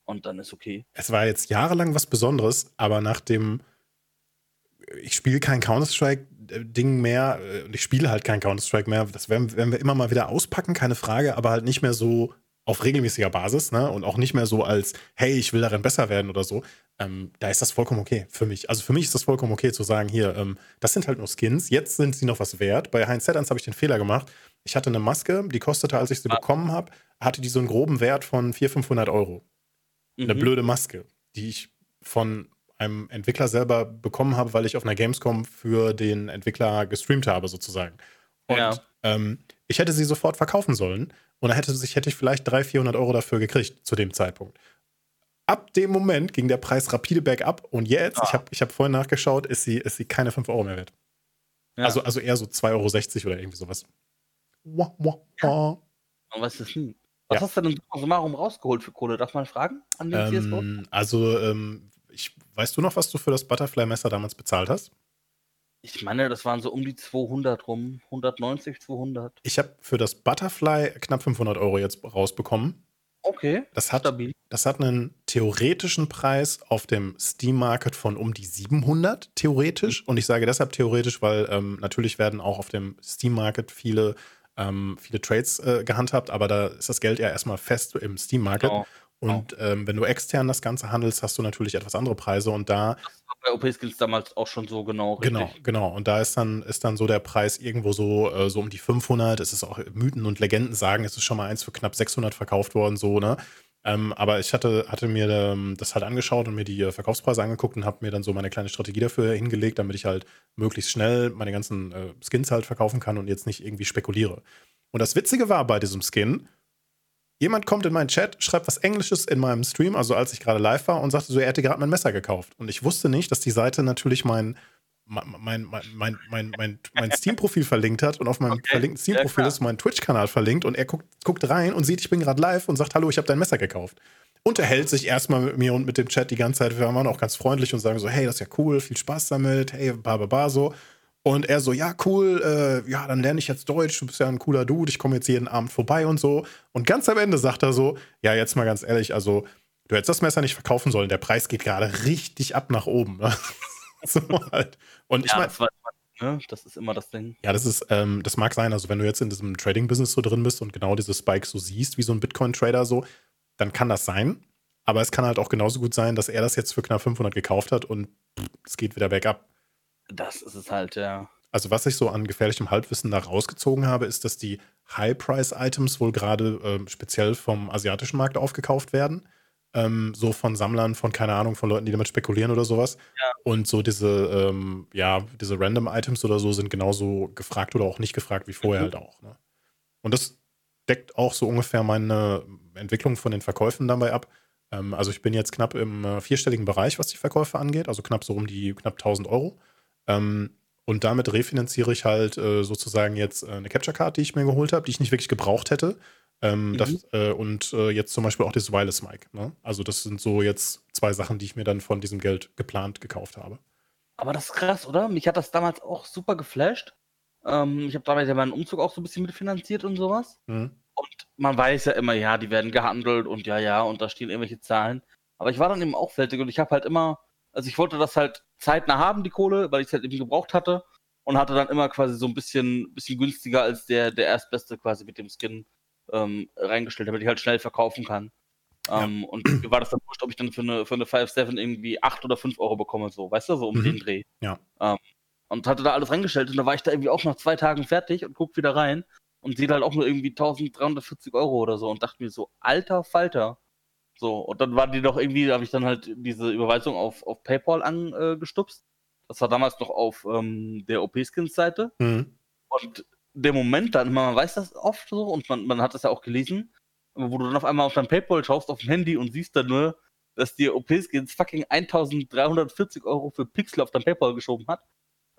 A: Und dann ist okay.
B: Es war jetzt jahrelang was Besonderes, aber nach dem, ich spiele kein Counter-Strike-Ding mehr äh, und ich spiele halt kein Counter-Strike mehr. Das werden, werden wir immer mal wieder auspacken, keine Frage, aber halt nicht mehr so auf regelmäßiger Basis, ne? Und auch nicht mehr so als, hey, ich will darin besser werden oder so. Ähm, da ist das vollkommen okay für mich. Also für mich ist das vollkommen okay zu sagen, hier, ähm, das sind halt nur Skins, jetzt sind sie noch was wert. Bei Heinz Settans habe ich den Fehler gemacht. Ich hatte eine Maske, die kostete, als ich sie ah. bekommen habe, hatte die so einen groben Wert von 400, 500 Euro. Mhm. Eine blöde Maske, die ich von einem Entwickler selber bekommen habe, weil ich auf einer Gamescom für den Entwickler gestreamt habe, sozusagen. Und ja. ähm, ich hätte sie sofort verkaufen sollen. Und dann hätte, sich, hätte ich vielleicht 300, 400 Euro dafür gekriegt zu dem Zeitpunkt. Ab dem Moment ging der Preis rapide bergab und jetzt, ah. ich habe ich hab vorhin nachgeschaut, ist sie, ist sie keine 5 Euro mehr wert. Ja. Also, also eher so 2,60 Euro oder irgendwie sowas.
A: Wah, wah, wah. Und was ist denn? Was ja. hast du denn so mal rum rausgeholt für Kohle? Darf man fragen
B: an den ähm, Also, ähm, ich, weißt du noch, was du für das Butterfly-Messer damals bezahlt hast?
A: Ich meine, das waren so um die 200 rum. 190, 200.
B: Ich habe für das Butterfly knapp 500 Euro jetzt rausbekommen.
A: Okay.
B: Das hat, stabil. das hat einen theoretischen Preis auf dem Steam Market von um die 700, theoretisch. Mhm. Und ich sage deshalb theoretisch, weil ähm, natürlich werden auch auf dem Steam Market viele, ähm, viele Trades äh, gehandhabt, aber da ist das Geld ja erstmal fest im Steam Market. Genau. Und ähm, wenn du extern das Ganze handelst, hast du natürlich etwas andere Preise und da. Das
A: war bei OP Skills damals auch schon so genau.
B: Richtig. Genau, genau. Und da ist dann, ist dann so der Preis irgendwo so, äh, so um die 500. Es ist auch Mythen und Legenden sagen, es ist schon mal eins für knapp 600 verkauft worden, so, ne? Ähm, aber ich hatte, hatte mir ähm, das halt angeschaut und mir die äh, Verkaufspreise angeguckt und habe mir dann so meine kleine Strategie dafür hingelegt, damit ich halt möglichst schnell meine ganzen äh, Skins halt verkaufen kann und jetzt nicht irgendwie spekuliere. Und das Witzige war bei diesem Skin, Jemand kommt in meinen Chat, schreibt was Englisches in meinem Stream, also als ich gerade live war, und sagte so, er hätte gerade mein Messer gekauft. Und ich wusste nicht, dass die Seite natürlich mein, mein, mein, mein, mein, mein, Steam-Profil verlinkt hat und auf meinem okay. verlinkten Steam-Profil ist mein Twitch-Kanal verlinkt und er guckt, guckt rein und sieht, ich bin gerade live und sagt, hallo, ich habe dein Messer gekauft. Unterhält sich erstmal mit mir und mit dem Chat die ganze Zeit. Wir waren auch ganz freundlich und sagen so, hey, das ist ja cool, viel Spaß damit, hey, ba, ba, ba, so. Und er so, ja, cool, äh, ja, dann lerne ich jetzt Deutsch, du bist ja ein cooler Dude, ich komme jetzt jeden Abend vorbei und so. Und ganz am Ende sagt er so, ja, jetzt mal ganz ehrlich, also, du hättest das Messer nicht verkaufen sollen, der Preis geht gerade richtig ab nach oben. Ne? [laughs] so
A: halt. Und ich meine. Ne? Das ist immer das Ding.
B: Ja, das ist, ähm, das mag sein. Also, wenn du jetzt in diesem Trading-Business so drin bist und genau diese Spikes so siehst, wie so ein Bitcoin-Trader so, dann kann das sein. Aber es kann halt auch genauso gut sein, dass er das jetzt für knapp 500 gekauft hat und es geht wieder bergab.
A: Das ist es halt, ja.
B: Also, was ich so an gefährlichem Halbwissen da rausgezogen habe, ist, dass die High-Price-Items wohl gerade ähm, speziell vom asiatischen Markt aufgekauft werden. Ähm, so von Sammlern, von keine Ahnung, von Leuten, die damit spekulieren oder sowas. Ja. Und so diese, ähm, ja, diese Random-Items oder so sind genauso gefragt oder auch nicht gefragt wie vorher mhm. halt auch. Ne? Und das deckt auch so ungefähr meine Entwicklung von den Verkäufen dabei ab. Ähm, also ich bin jetzt knapp im äh, vierstelligen Bereich, was die Verkäufe angeht, also knapp so um die knapp 1000 Euro. Ähm, und damit refinanziere ich halt äh, sozusagen jetzt äh, eine Capture Card, die ich mir geholt habe, die ich nicht wirklich gebraucht hätte. Ähm, mhm. das, äh, und äh, jetzt zum Beispiel auch das Wireless Mic. Ne? Also, das sind so jetzt zwei Sachen, die ich mir dann von diesem Geld geplant gekauft habe.
A: Aber das ist krass, oder? Mich hat das damals auch super geflasht. Ähm, ich habe damals ja meinen Umzug auch so ein bisschen mitfinanziert und sowas. Mhm. Und man weiß ja immer, ja, die werden gehandelt und ja, ja, und da stehen irgendwelche Zahlen. Aber ich war dann eben auch fertig und ich habe halt immer also ich wollte das halt zeitnah haben, die Kohle, weil ich es halt eben gebraucht hatte. Und hatte dann immer quasi so ein bisschen, bisschen günstiger als der, der Erstbeste quasi mit dem Skin ähm, reingestellt, damit ich halt schnell verkaufen kann. Ähm, ja. Und mir war das dann wurscht, ob ich dann für eine, für eine 5-7 irgendwie 8 oder 5 Euro bekomme, so, weißt du, so um mhm. den Dreh.
B: Ja.
A: Ähm, und hatte da alles reingestellt und da war ich da irgendwie auch nach zwei Tagen fertig und guck wieder rein und sehe halt auch nur irgendwie 1340 Euro oder so und dachte mir so, alter Falter, so, und dann waren die doch irgendwie, da habe ich dann halt diese Überweisung auf, auf PayPal angestupst. Das war damals noch auf ähm, der OP-Skins-Seite. Mhm. Und der Moment dann, man weiß das oft so und man, man hat das ja auch gelesen, wo du dann auf einmal auf dein PayPal schaust auf dem Handy und siehst dann nur dass die OP-Skins fucking 1340 Euro für Pixel auf dein PayPal geschoben hat.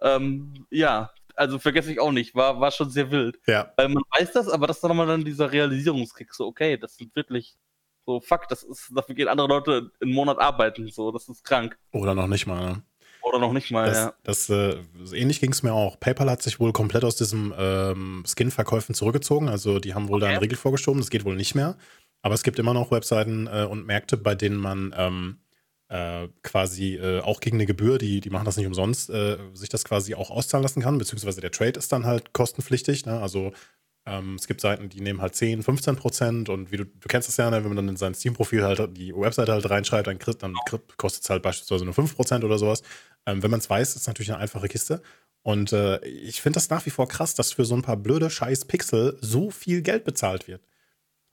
A: Ähm, ja, also vergesse ich auch nicht, war, war schon sehr wild.
B: Ja.
A: Weil man weiß das, aber das ist dann nochmal dann dieser Realisierungskick, so, okay, das sind wirklich so, fuck, das ist, dafür gehen andere Leute einen Monat arbeiten, so, das ist krank.
B: Oder noch nicht mal, ne?
A: Oder noch nicht mal,
B: das,
A: ja.
B: Das, äh, ähnlich ging es mir auch. PayPal hat sich wohl komplett aus diesem ähm, Skin-Verkäufen zurückgezogen. Also die haben wohl okay. da einen Riegel vorgeschoben, das geht wohl nicht mehr. Aber es gibt immer noch Webseiten äh, und Märkte, bei denen man ähm, äh, quasi äh, auch gegen eine Gebühr, die, die machen das nicht umsonst, äh, sich das quasi auch auszahlen lassen kann, beziehungsweise der Trade ist dann halt kostenpflichtig. Ne? Also ähm, es gibt Seiten, die nehmen halt 10, 15 Prozent und wie du, du kennst das ja, ne? wenn man dann in sein Steam-Profil halt die Webseite halt reinschreibt, dann, dann kostet es halt beispielsweise nur 5 Prozent oder sowas. Ähm, wenn man es weiß, ist es natürlich eine einfache Kiste. Und äh, ich finde das nach wie vor krass, dass für so ein paar blöde scheiß Pixel so viel Geld bezahlt wird.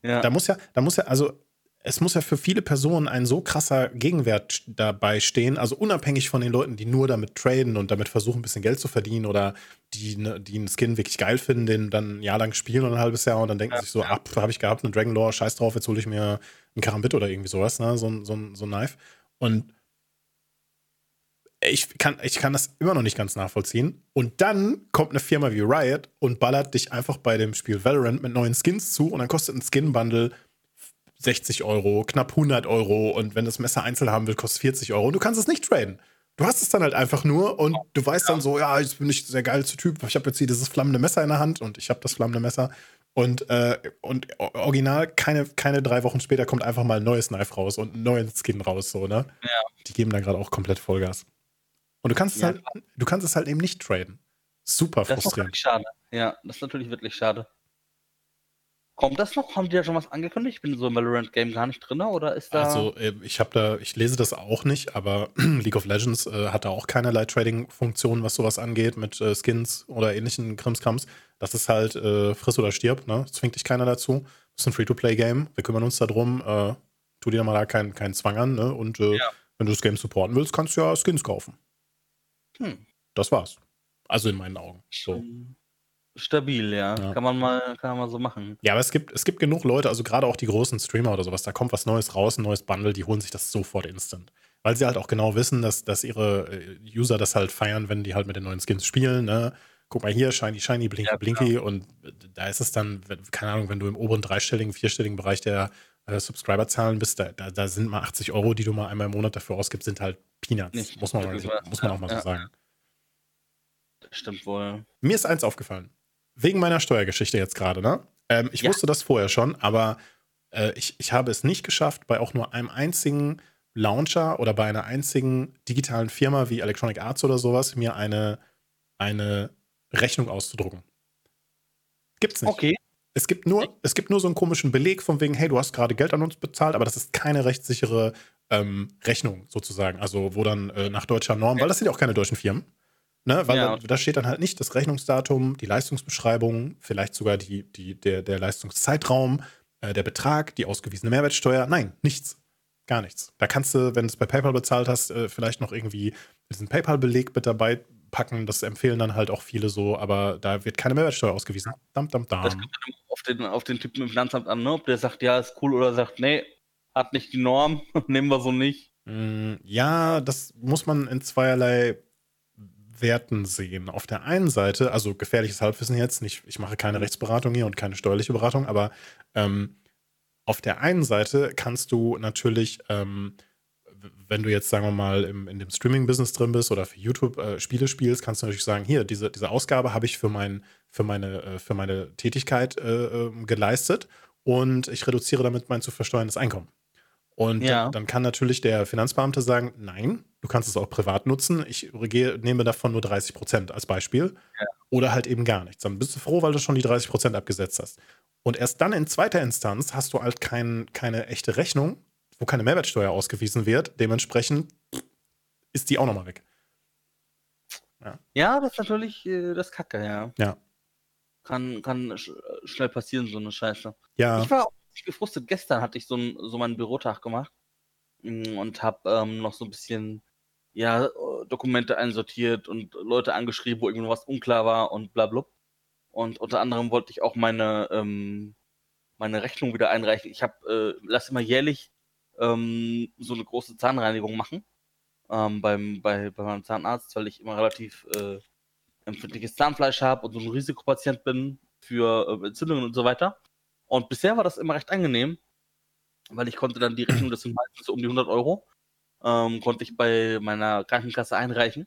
B: Ja. Da muss ja, da muss ja, also es muss ja für viele Personen ein so krasser Gegenwert dabei stehen, also unabhängig von den Leuten, die nur damit traden und damit versuchen, ein bisschen Geld zu verdienen oder die, ne, die einen Skin wirklich geil finden, den dann ein Jahr lang spielen oder ein halbes Jahr und dann denken ja, sich so, ja. ab, habe ich gehabt, eine Dragon Lore, scheiß drauf, jetzt hole ich mir einen Karambit oder irgendwie sowas, ne? so, so, so ein Knife. Und ich kann, ich kann das immer noch nicht ganz nachvollziehen. Und dann kommt eine Firma wie Riot und ballert dich einfach bei dem Spiel Valorant mit neuen Skins zu und dann kostet ein Skin-Bundle 60 Euro, knapp 100 Euro und wenn das Messer einzeln haben will, kostet 40 Euro und du kannst es nicht traden. Du hast es dann halt einfach nur und du weißt dann so, ja, ich bin nicht der geilste Typ, ich habe jetzt hier dieses flammende Messer in der Hand und ich habe das flammende Messer und, äh, und original, keine, keine drei Wochen später kommt einfach mal ein neues Knife raus und ein neues Skin raus, so, ne? Ja. Die geben da gerade auch komplett Vollgas. Und du kannst es ja. halt, du kannst es halt eben nicht traden. Super frustrierend. Das ist
A: natürlich schade. Ja, das ist natürlich wirklich schade. Kommt das noch? Haben die ja schon was angekündigt? Ich bin so im Valorant-Game gar nicht drin, oder ist da.
B: Also, äh, ich habe da, ich lese das auch nicht, aber [clears throat] League of Legends äh, hat da auch keinerlei Trading-Funktion, was sowas angeht, mit äh, Skins oder ähnlichen Krimskrams. Das ist halt äh, friss oder stirb, ne? Das zwingt dich keiner dazu. Das ist ein Free-to-Play-Game. Wir kümmern uns darum. Äh, tu dir mal da keinen kein Zwang an, ne? Und äh, ja. wenn du das Game supporten willst, kannst du ja Skins kaufen. Hm. Das war's. Also in meinen Augen. So. Hm.
A: Stabil, ja. ja. Kann man mal, kann man mal so machen.
B: Ja, aber es gibt, es gibt genug Leute, also gerade auch die großen Streamer oder sowas, da kommt was Neues raus, ein neues Bundle, die holen sich das sofort instant. Weil sie halt auch genau wissen, dass, dass ihre äh, User das halt feiern, wenn die halt mit den neuen Skins spielen, ne? Guck mal hier, Shiny, Shiny, Blinky, ja, Blinky. Und äh, da ist es dann, keine Ahnung, wenn du im oberen dreistelligen, vierstelligen Bereich der äh, Subscriber-Zahlen bist, da, da, da, sind mal 80 Euro, die du mal einmal im Monat dafür ausgibst, sind halt Peanuts. Nicht, muss man, mal, muss man auch mal ja, so sagen.
A: Stimmt wohl.
B: Mir ist eins aufgefallen wegen meiner Steuergeschichte jetzt gerade, ne? Ähm, ich ja. wusste das vorher schon, aber äh, ich, ich habe es nicht geschafft, bei auch nur einem einzigen Launcher oder bei einer einzigen digitalen Firma wie Electronic Arts oder sowas, mir eine, eine Rechnung auszudrucken. Gibt's nicht.
A: Okay.
B: Es gibt, nur, es gibt nur so einen komischen Beleg von wegen, hey, du hast gerade Geld an uns bezahlt, aber das ist keine rechtssichere ähm, Rechnung sozusagen. Also wo dann äh, nach deutscher Norm, weil das sind ja auch keine deutschen Firmen, Ne, weil ja. da, steht dann halt nicht das Rechnungsdatum, die Leistungsbeschreibung, vielleicht sogar die, die, der, der Leistungszeitraum, äh, der Betrag, die ausgewiesene Mehrwertsteuer. Nein, nichts. Gar nichts. Da kannst du, wenn du es bei PayPal bezahlt hast, äh, vielleicht noch irgendwie diesen PayPal-Beleg mit dabei packen. Das empfehlen dann halt auch viele so, aber da wird keine Mehrwertsteuer ausgewiesen. Dam, dam, dam. Das kommt
A: auf den, auf den Typen im Finanzamt an, ne? ob der sagt, ja, ist cool oder sagt, nee, hat nicht die Norm, [laughs] nehmen wir so nicht.
B: Mm, ja, das muss man in zweierlei Werten sehen. Auf der einen Seite, also gefährliches Halbwissen jetzt, nicht, ich mache keine Rechtsberatung hier und keine steuerliche Beratung, aber ähm, auf der einen Seite kannst du natürlich, ähm, wenn du jetzt, sagen wir mal, im, in dem Streaming-Business drin bist oder für YouTube äh, Spiele spielst, kannst du natürlich sagen, hier, diese, diese Ausgabe habe ich für, mein, für, meine, äh, für meine Tätigkeit äh, ähm, geleistet und ich reduziere damit mein zu versteuerndes Einkommen. Und ja. dann, kann natürlich der Finanzbeamte sagen, nein, du kannst es auch privat nutzen. Ich nehme davon nur 30 Prozent als Beispiel. Ja. Oder halt eben gar nichts. Dann bist du froh, weil du schon die 30 Prozent abgesetzt hast. Und erst dann in zweiter Instanz hast du halt kein, keine echte Rechnung, wo keine Mehrwertsteuer ausgewiesen wird. Dementsprechend ist die auch nochmal weg.
A: Ja. ja, das ist natürlich äh, das Kacke, ja.
B: Ja.
A: Kann, kann sch schnell passieren, so eine Scheiße.
B: Ja.
A: Ich war auch gefrustet. Gestern hatte ich so, ein, so meinen Bürotag gemacht mm, und habe ähm, noch so ein bisschen ja, Dokumente einsortiert und Leute angeschrieben, wo irgendwas unklar war und bla bla. Und unter anderem wollte ich auch meine, ähm, meine Rechnung wieder einreichen. Ich habe, äh, lasse immer jährlich ähm, so eine große Zahnreinigung machen. Ähm, beim, bei, bei meinem Zahnarzt, weil ich immer relativ äh, empfindliches Zahnfleisch habe und so ein Risikopatient bin für äh, Entzündungen und so weiter. Und bisher war das immer recht angenehm, weil ich konnte dann die Rechnung, das sind meistens so um die 100 Euro, ähm, konnte ich bei meiner Krankenkasse einreichen.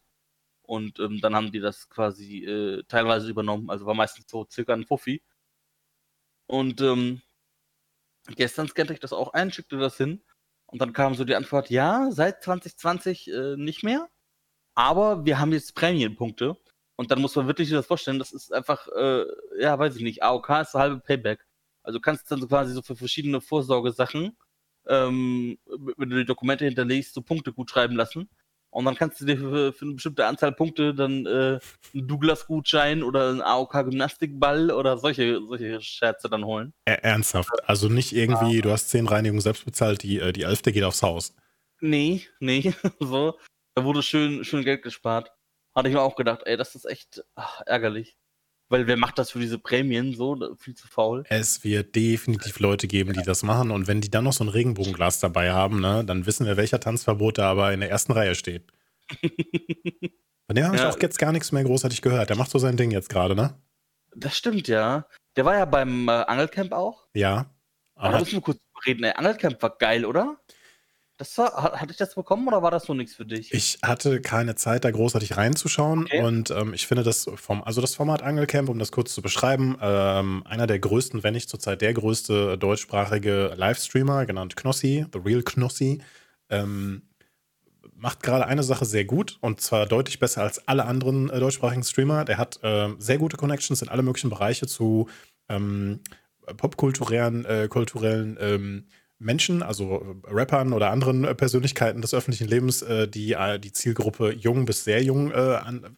A: Und ähm, dann haben die das quasi äh, teilweise übernommen. Also war meistens so circa ein Fuffi. Und ähm, gestern scannte ich das auch ein, schickte das hin. Und dann kam so die Antwort, ja, seit 2020 äh, nicht mehr. Aber wir haben jetzt Prämienpunkte. Und dann muss man wirklich sich das vorstellen, das ist einfach, äh, ja, weiß ich nicht, AOK ist halbe Payback. Also du kannst dann so quasi so für verschiedene Vorsorgesachen, ähm, wenn du die Dokumente hinterlegst, so Punkte gut schreiben lassen. Und dann kannst du dir für, für eine bestimmte Anzahl Punkte dann äh, einen Douglas-Gutschein oder einen AOK-Gymnastikball oder solche, solche Scherze dann holen.
B: Ernsthaft? Also nicht irgendwie, ja. du hast zehn Reinigungen selbst bezahlt, die, äh, die elfte geht aufs Haus.
A: Nee, nee, [laughs] so. Da wurde schön, schön Geld gespart. Hatte ich mir auch gedacht, ey, das ist echt ach, ärgerlich. Weil wer macht das für diese Prämien so? Viel zu faul.
B: Es wird definitiv Leute geben, die das machen. Und wenn die dann noch so ein Regenbogenglas dabei haben, ne, dann wissen wir, welcher Tanzverbot da aber in der ersten Reihe steht. [laughs] Von dem habe ich ja. auch jetzt gar nichts mehr großartig gehört. Der macht so sein Ding jetzt gerade, ne?
A: Das stimmt, ja. Der war ja beim äh, Angelcamp auch.
B: Ja.
A: Aber da müssen wir kurz reden. Ey, Angelcamp war geil, oder? Das war, hatte ich das bekommen oder war das so nichts für dich?
B: Ich hatte keine Zeit, da großartig reinzuschauen. Okay. Und ähm, ich finde das vom, also das Format Angelcamp, um das kurz zu beschreiben, ähm, einer der größten, wenn nicht zurzeit der größte deutschsprachige Livestreamer, genannt Knossi, The Real Knossi, ähm, macht gerade eine Sache sehr gut und zwar deutlich besser als alle anderen äh, deutschsprachigen Streamer. Der hat äh, sehr gute Connections in alle möglichen Bereiche zu ähm, popkulturellen, äh, kulturellen ähm, Menschen, also äh, Rappern oder anderen äh, Persönlichkeiten des öffentlichen Lebens, äh, die die Zielgruppe jung bis sehr jung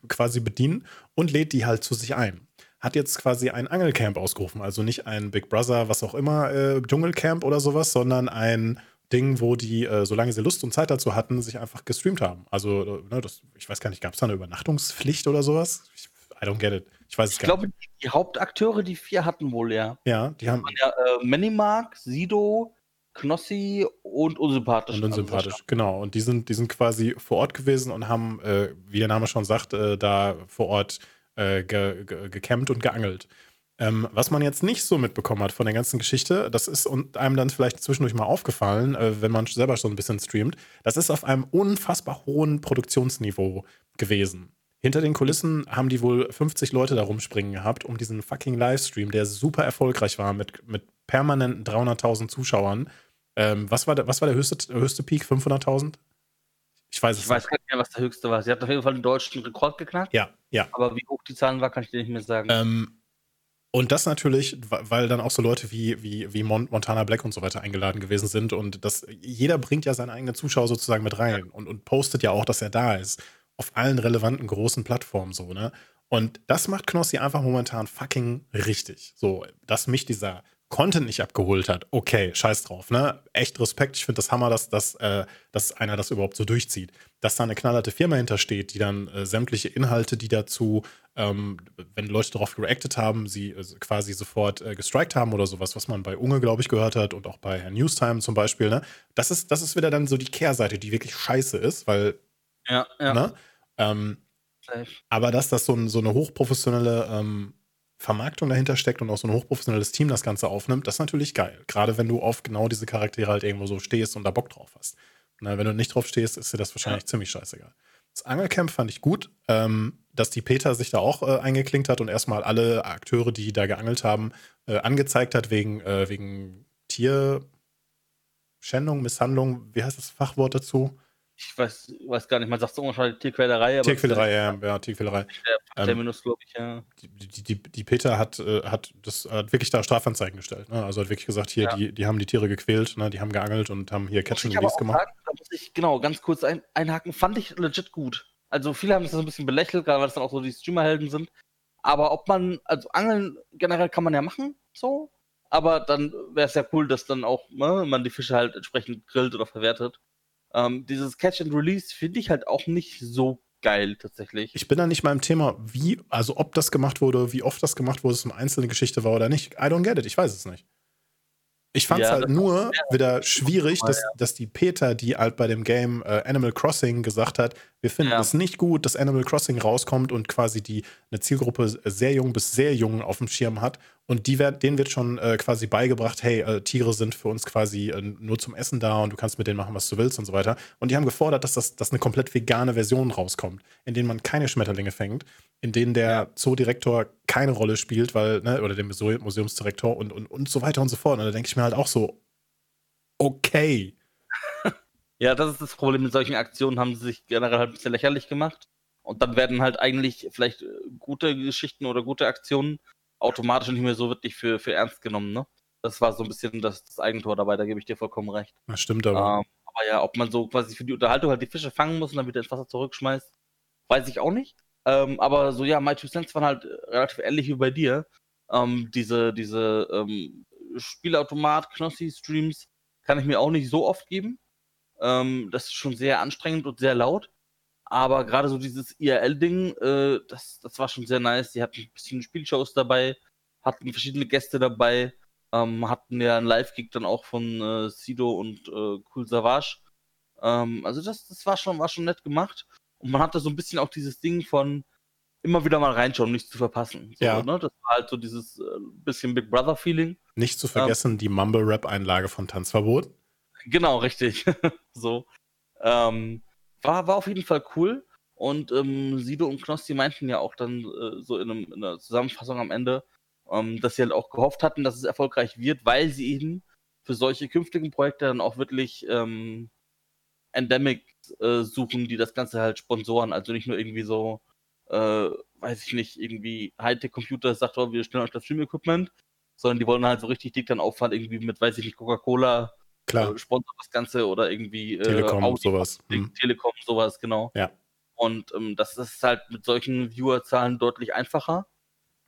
B: quasi bedienen und lädt die halt zu sich ein. Hat jetzt quasi ein Angelcamp ausgerufen, also nicht ein Big Brother, was auch immer, Dschungelcamp oder sowas, sondern ein Ding, wo die, solange sie Lust und Zeit dazu hatten, sich einfach gestreamt haben. Also, ne, das, ich weiß gar nicht, gab es da eine Übernachtungspflicht oder sowas? Ich, I don't get it. Ich weiß es
A: ich
B: gar
A: glaube, nicht. die Hauptakteure, die vier hatten wohl, ja.
B: Ja, die haben. Ja,
A: äh, Minimark, Sido, Knossi und unsympathisch.
B: Und unsympathisch, also genau. Und die sind, die sind quasi vor Ort gewesen und haben, äh, wie der Name schon sagt, äh, da vor Ort äh, ge, ge, gecampt und geangelt. Ähm, was man jetzt nicht so mitbekommen hat von der ganzen Geschichte, das ist einem dann vielleicht zwischendurch mal aufgefallen, äh, wenn man selber schon ein bisschen streamt, das ist auf einem unfassbar hohen Produktionsniveau gewesen. Hinter den Kulissen haben die wohl 50 Leute da rumspringen gehabt, um diesen fucking Livestream, der super erfolgreich war, mit, mit permanenten 300.000 Zuschauern. Ähm, was, war der, was war der höchste, höchste Peak? 500.000?
A: Ich weiß es ich nicht. weiß gar nicht mehr, was der höchste war. Sie hat auf jeden Fall einen deutschen Rekord geknackt.
B: Ja, ja.
A: Aber wie hoch die Zahlen war, kann ich dir nicht mehr sagen.
B: Ähm, und das natürlich, weil dann auch so Leute wie, wie, wie Montana Black und so weiter eingeladen gewesen sind. Und das, jeder bringt ja seine eigenen Zuschauer sozusagen mit rein und, und postet ja auch, dass er da ist auf allen relevanten großen Plattformen so, ne? Und das macht Knossi einfach momentan fucking richtig. So, dass mich dieser Content nicht abgeholt hat, okay, scheiß drauf, ne? Echt Respekt. Ich finde das Hammer, dass, dass, äh, dass einer das überhaupt so durchzieht. Dass da eine knallharte Firma hintersteht, die dann äh, sämtliche Inhalte, die dazu, ähm, wenn Leute darauf reacted haben, sie äh, quasi sofort äh, gestrikt haben oder sowas, was man bei Unge, glaube ich, gehört hat und auch bei Herrn Newstime zum Beispiel, ne? Das ist, das ist wieder dann so die Kehrseite, die wirklich scheiße ist, weil
A: ja, ja.
B: Ne? Ähm, aber dass das so, ein, so eine hochprofessionelle ähm, Vermarktung dahinter steckt und auch so ein hochprofessionelles Team das Ganze aufnimmt, das ist natürlich geil. Gerade wenn du auf genau diese Charaktere halt irgendwo so stehst und da Bock drauf hast. Na, wenn du nicht drauf stehst, ist dir das wahrscheinlich ja. ziemlich scheißegal. Das Angelcamp fand ich gut, ähm, dass die Peter sich da auch äh, eingeklinkt hat und erstmal alle Akteure, die da geangelt haben, äh, angezeigt hat wegen, äh, wegen Tierschändung, Misshandlung. Wie heißt das Fachwort dazu?
A: Ich weiß, weiß gar nicht, man sagt so ungefähr Tierquälerei. Aber
B: Tierquälerei, ja, ja, Tierquälerei.
A: Der Terminus, ähm, glaube ich, ja.
B: Die, die, die Peter hat, äh, hat, das, hat wirklich da Strafanzeigen gestellt. Ne? Also hat wirklich gesagt, hier, ja. die, die haben die Tiere gequält, ne? die haben geangelt und haben hier Catch and Release gemacht. Sagen,
A: da muss ich, genau, ganz kurz ein, einhaken, fand ich legit gut. Also viele haben das so ein bisschen belächelt, gerade weil es dann auch so die Streamerhelden sind. Aber ob man, also Angeln generell kann man ja machen, so. Aber dann wäre es ja cool, dass dann auch ne, man die Fische halt entsprechend grillt oder verwertet. Ähm, dieses Catch and Release finde ich halt auch nicht so geil tatsächlich.
B: Ich bin da nicht mal im Thema, wie, also ob das gemacht wurde, wie oft das gemacht wurde, es eine einzelne Geschichte war oder nicht. I don't get it, ich weiß es nicht. Ich fand es ja, halt nur wieder schwierig, dass, ja. dass die Peter, die halt bei dem Game äh, Animal Crossing gesagt hat, wir finden es nicht gut, dass Animal Crossing rauskommt und quasi die eine Zielgruppe sehr jung bis sehr jung auf dem Schirm hat. Und die werd, denen wird schon äh, quasi beigebracht, hey, äh, Tiere sind für uns quasi äh, nur zum Essen da und du kannst mit denen machen, was du willst und so weiter. Und die haben gefordert, dass das dass eine komplett vegane Version rauskommt, in denen man keine Schmetterlinge fängt, in denen der Zoodirektor keine Rolle spielt, weil, ne, oder der Museumsdirektor und, und, und so weiter und so fort. Und da denke ich mir halt auch so, okay. [laughs]
A: Ja, das ist das Problem mit solchen Aktionen, haben sie sich generell halt ein bisschen lächerlich gemacht. Und dann werden halt eigentlich vielleicht äh, gute Geschichten oder gute Aktionen automatisch nicht mehr so wirklich für, für ernst genommen, ne? Das war so ein bisschen das, das Eigentor dabei, da gebe ich dir vollkommen recht.
B: Das stimmt aber. Ähm,
A: aber ja, ob man so quasi für die Unterhaltung halt die Fische fangen muss und dann wieder ins Wasser zurückschmeißt, weiß ich auch nicht. Ähm, aber so, ja, My Two Cents waren halt relativ ähnlich wie bei dir. Ähm, diese diese ähm, Spielautomat, Knossi-Streams kann ich mir auch nicht so oft geben. Ähm, das ist schon sehr anstrengend und sehr laut. Aber gerade so dieses IRL-Ding, äh, das, das war schon sehr nice. Die hatten ein bisschen Spielshows dabei, hatten verschiedene Gäste dabei, ähm, hatten ja einen Live-Gig dann auch von äh, Sido und äh, Cool Savage. Ähm, also das, das war schon, war schon nett gemacht. Und man hatte so ein bisschen auch dieses Ding von immer wieder mal reinschauen, nichts zu verpassen. So,
B: ja.
A: Ne? Das war halt so dieses äh, bisschen Big Brother-Feeling.
B: Nicht zu vergessen ähm, die Mumble-Rap-Einlage von Tanzverbot.
A: Genau, richtig. [laughs] so. Ähm, war, war auf jeden Fall cool. Und ähm, Sido und Knossi meinten ja auch dann äh, so in, einem, in, einer Zusammenfassung am Ende, ähm, dass sie halt auch gehofft hatten, dass es erfolgreich wird, weil sie eben für solche künftigen Projekte dann auch wirklich ähm, Endemics äh, suchen, die das Ganze halt sponsoren. Also nicht nur irgendwie so, äh, weiß ich nicht, irgendwie Hightech-Computer sagt, oh, wir stellen euch das Stream-Equipment, sondern die wollen halt so richtig dick dann auffahren, irgendwie mit, weiß ich nicht, Coca-Cola
B: Klar.
A: Äh, sponsert das Ganze oder irgendwie
B: äh, Telekom, Audi, sowas.
A: Hm. Telekom, sowas, genau.
B: Ja.
A: Und ähm, das ist halt mit solchen Viewerzahlen deutlich einfacher.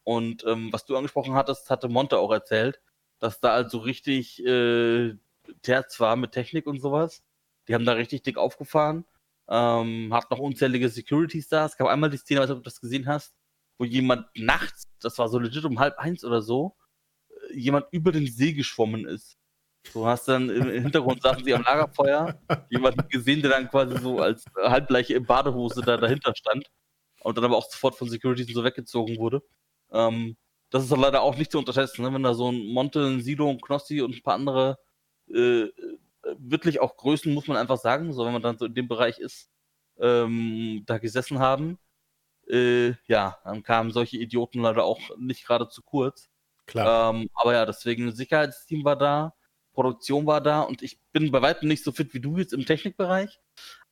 A: Und ähm, was du angesprochen hattest, hatte Monte auch erzählt, dass da also richtig äh, Terz war mit Technik und sowas. Die haben da richtig dick aufgefahren. Ähm, hat noch unzählige Securities da. Es gab einmal die Szene, weiß nicht, ob du das gesehen hast, wo jemand nachts, das war so legit um halb eins oder so, äh, jemand über den See geschwommen ist. Du hast dann im Hintergrund saßen sie am Lagerfeuer, jemanden gesehen, der dann quasi so als halbleiche Badehose da dahinter stand und dann aber auch sofort von Securities so weggezogen wurde. Ähm, das ist dann leider auch nicht zu unterschätzen, ne? wenn da so ein Monte, ein Sido, ein Knossi und ein paar andere äh, wirklich auch Größen, muss man einfach sagen, so wenn man dann so in dem Bereich ist, ähm, da gesessen haben. Äh, ja, dann kamen solche Idioten leider auch nicht gerade zu kurz.
B: Klar.
A: Ähm, aber ja, deswegen Sicherheitsteam war da. Produktion war da und ich bin bei weitem nicht so fit wie du jetzt im Technikbereich,